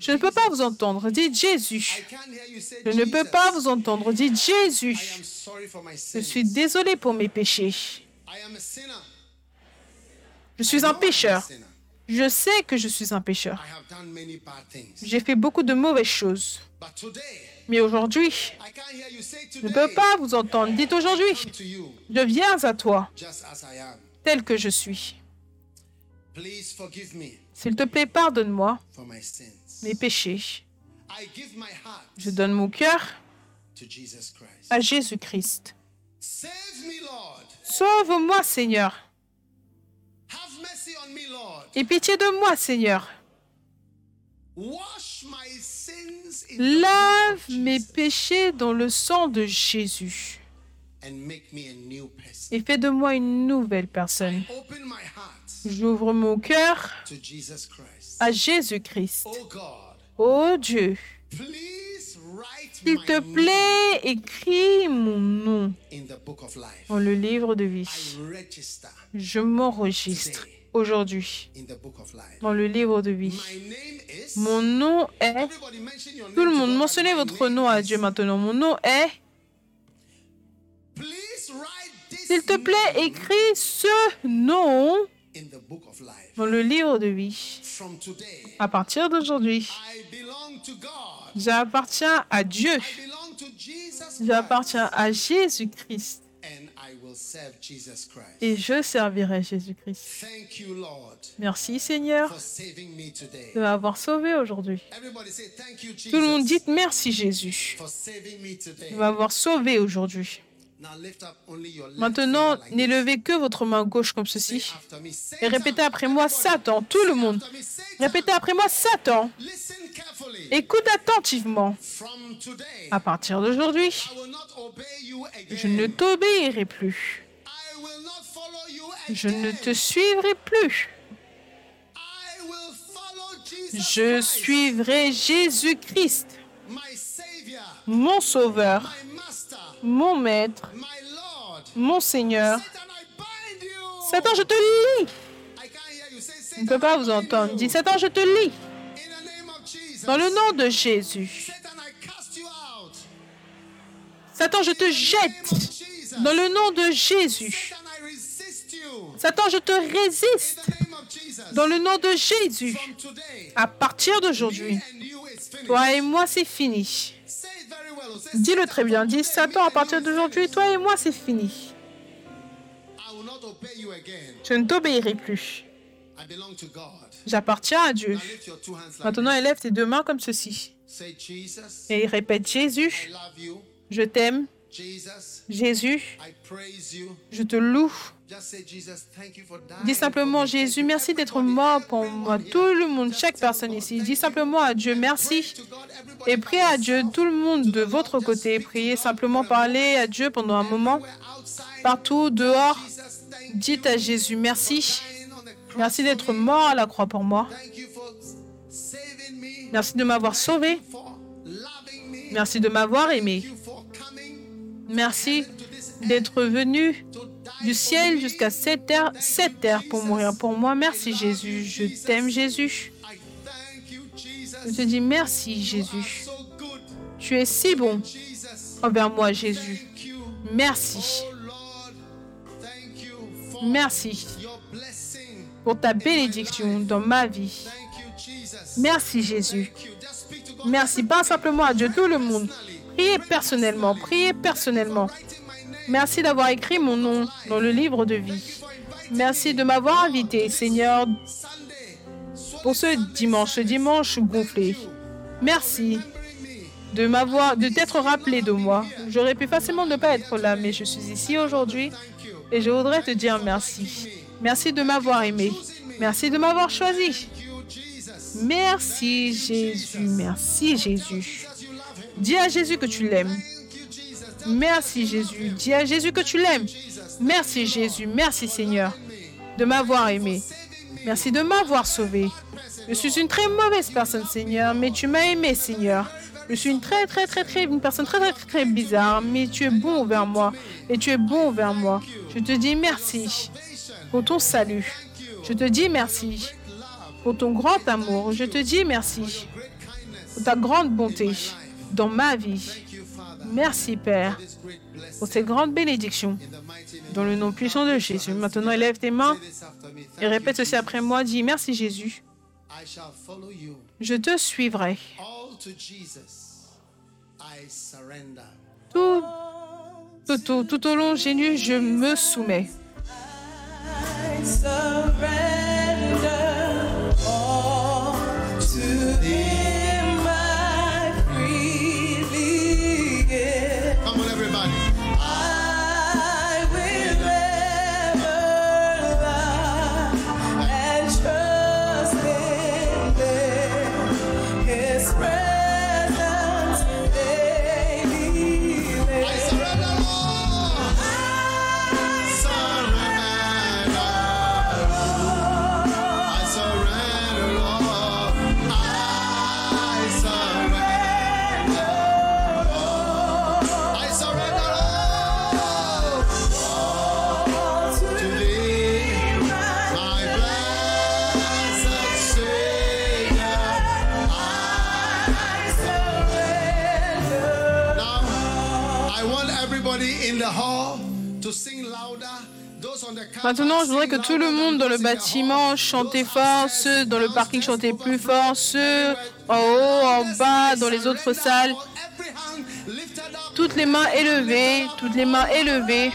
Je ne peux pas vous entendre. Dites Jésus. Je ne peux pas vous entendre. Dites Jésus. Je suis désolé pour mes péchés. Je suis un pécheur. Je sais que je suis un pécheur. J'ai fait beaucoup de mauvaises choses. Mais aujourd'hui, je ne peux pas vous entendre. Dites aujourd'hui. Je viens à toi, tel que je suis. S'il te plaît, pardonne-moi mes péchés. Je donne mon cœur à Jésus-Christ. Sauve-moi, Seigneur. Et pitié de moi, Seigneur. Lave mes péchés dans le sang de Jésus. Et fais de moi une nouvelle personne. J'ouvre mon cœur à Jésus-Christ. Oh Oh Dieu, s'il te plaît, écris mon nom dans le livre de vie. Je m'enregistre aujourd'hui dans le livre de vie. Mon nom est... Tout le monde, mentionnez votre nom à Dieu maintenant. Mon nom est... S'il te plaît, écris ce nom dans le livre de vie. À partir d'aujourd'hui, I belong to God. j'appartiens à Dieu. I belong belong to Jesus J'appartiens à Jésus-Christ and I will serve Jesus Christ. et je servirai Jésus-Christ. Thank you, Lord, Merci Seigneur de m'avoir sauvé aujourd'hui. Tout le monde dit merci Jésus de m'avoir sauvé aujourd'hui. Maintenant, n'élevez que votre main gauche comme ceci et répétez après moi Satan, tout le monde. Répétez après moi Satan. Écoute attentivement. À partir d'aujourd'hui, je ne t'obéirai plus. Je ne te suivrai plus. Je suivrai Jésus-Christ, mon Sauveur, mon Maître, mon Seigneur. Satan, je te lis. Je ne peux pas vous entendre. Dis Satan, je te lis. Dans le nom de Jésus. Satan, je te jette. Dans le nom de Jésus. Satan, je te résiste. Dans le nom de Jésus. À partir d'aujourd'hui, toi et moi, c'est fini. Dis-le très bien. Dis Satan, à partir d'aujourd'hui, toi et moi, c'est fini. Je ne t'obéirai plus. J'appartiens à Dieu. Maintenant, élève tes deux mains comme ceci. Et répète I Jésus, je t'aime. Jésus, je te loue. Dis simplement me. Jésus, merci d'être mort pour moi. Tout le monde, chaque personne ici. Dis simplement à Dieu merci. Et priez à Dieu, tout le monde de votre côté. Priez simplement, parlez à Dieu pendant un moment. Partout, dehors, dites à Jésus merci. Merci d'être mort à la croix pour moi. Merci de m'avoir sauvé. Merci de m'avoir aimé. Merci d'être venu du ciel jusqu'à cette terre, cette terre pour mourir pour moi. Merci Jésus. Je t'aime Jésus. Je te dis merci Jésus. Tu es si bon envers moi Jésus. Merci. Merci pour ta bénédiction dans ma vie. Merci Jésus. Merci pas simplement à Dieu, tout le monde. Priez personnellement, priez personnellement. Merci d'avoir écrit mon nom dans le livre de vie. Merci de m'avoir invité, Seigneur, pour ce dimanche, dimanche gonflé. Merci de m'avoir, de t'être rappelé de moi. J'aurais pu facilement ne pas être là, mais je suis ici aujourd'hui et je voudrais te dire merci. Merci de m'avoir aimé. Merci de m'avoir choisi. Merci Jésus, merci Jésus. Dis à Jésus que tu l'aimes. Merci Jésus. Dis à Jésus que tu l'aimes. Merci Jésus. Merci Seigneur de m'avoir aimé. Merci de m'avoir sauvé. Je suis une très mauvaise personne, Seigneur, mais tu m'as aimé, Seigneur. Je suis une très, très, très, très, une personne très, très, très, très bizarre, mais tu es bon envers moi. Et tu es bon envers moi. Je te dis merci pour ton salut. Je te dis merci pour ton grand amour. Je te dis merci pour ta grande bonté dans ma vie. Merci, Père, pour ces grandes bénédictions. in the mighty name. Dans le nom puissant de Jésus. Maintenant, élève tes mains et répète ceci après moi. Dis merci Jésus. Je te suivrai. Tout, tout, tout, tout au long, Jésus, je me soumets. Maintenant, je voudrais que tout le monde dans le bâtiment chantez fort, ceux dans le parking chantez plus fort, ceux en haut, en bas, dans les autres salles. Toutes les mains élevées, toutes les mains élevées.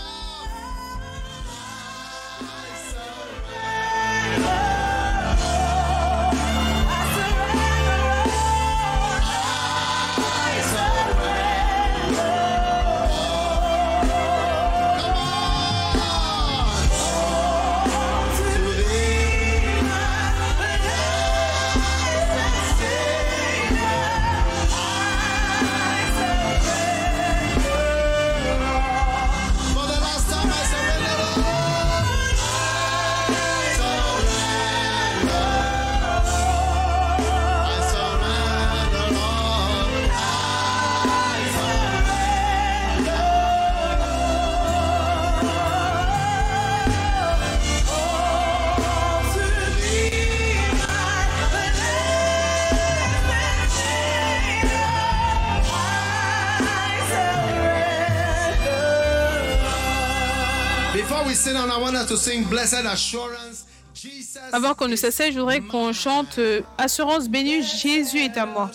Avant qu'on ne s'asseye, je voudrais qu'on chante euh, Assurance bénie, Jésus est à moi.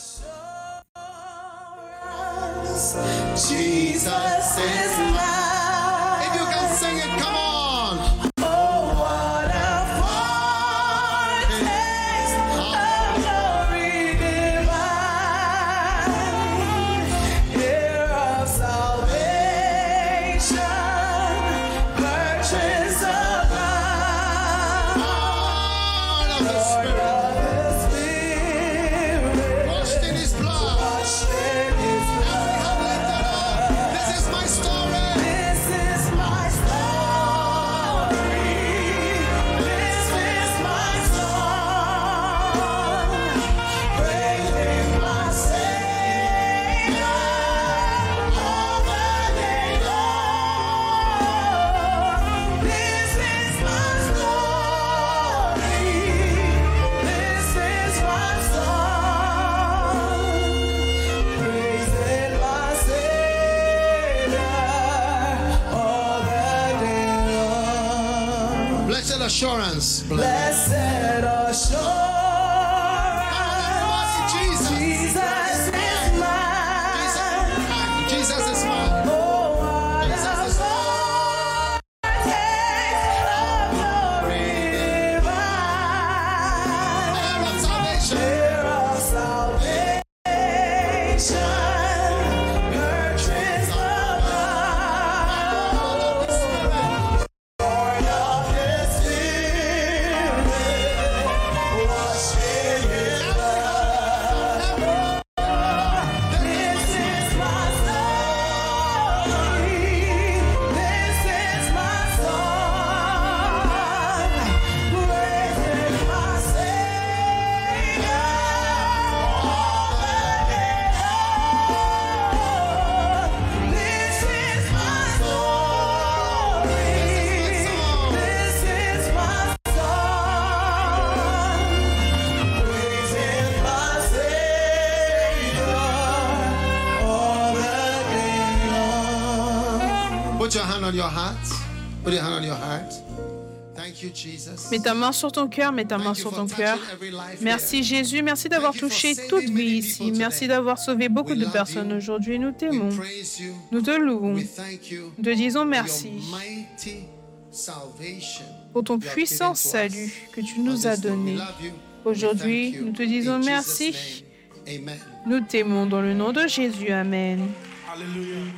Mets ta main sur ton cœur, mets ta main sur ton cœur. Merci Jésus, merci d'avoir touché toute vie ici. Merci d'avoir sauvé beaucoup de personnes aujourd'hui. Nous t'aimons. Nous te louons. Nous te disons merci pour ton puissant salut que tu nous as donné. Aujourd'hui, nous te disons merci. Nous t'aimons dans le nom de Jésus. Amen. Amen.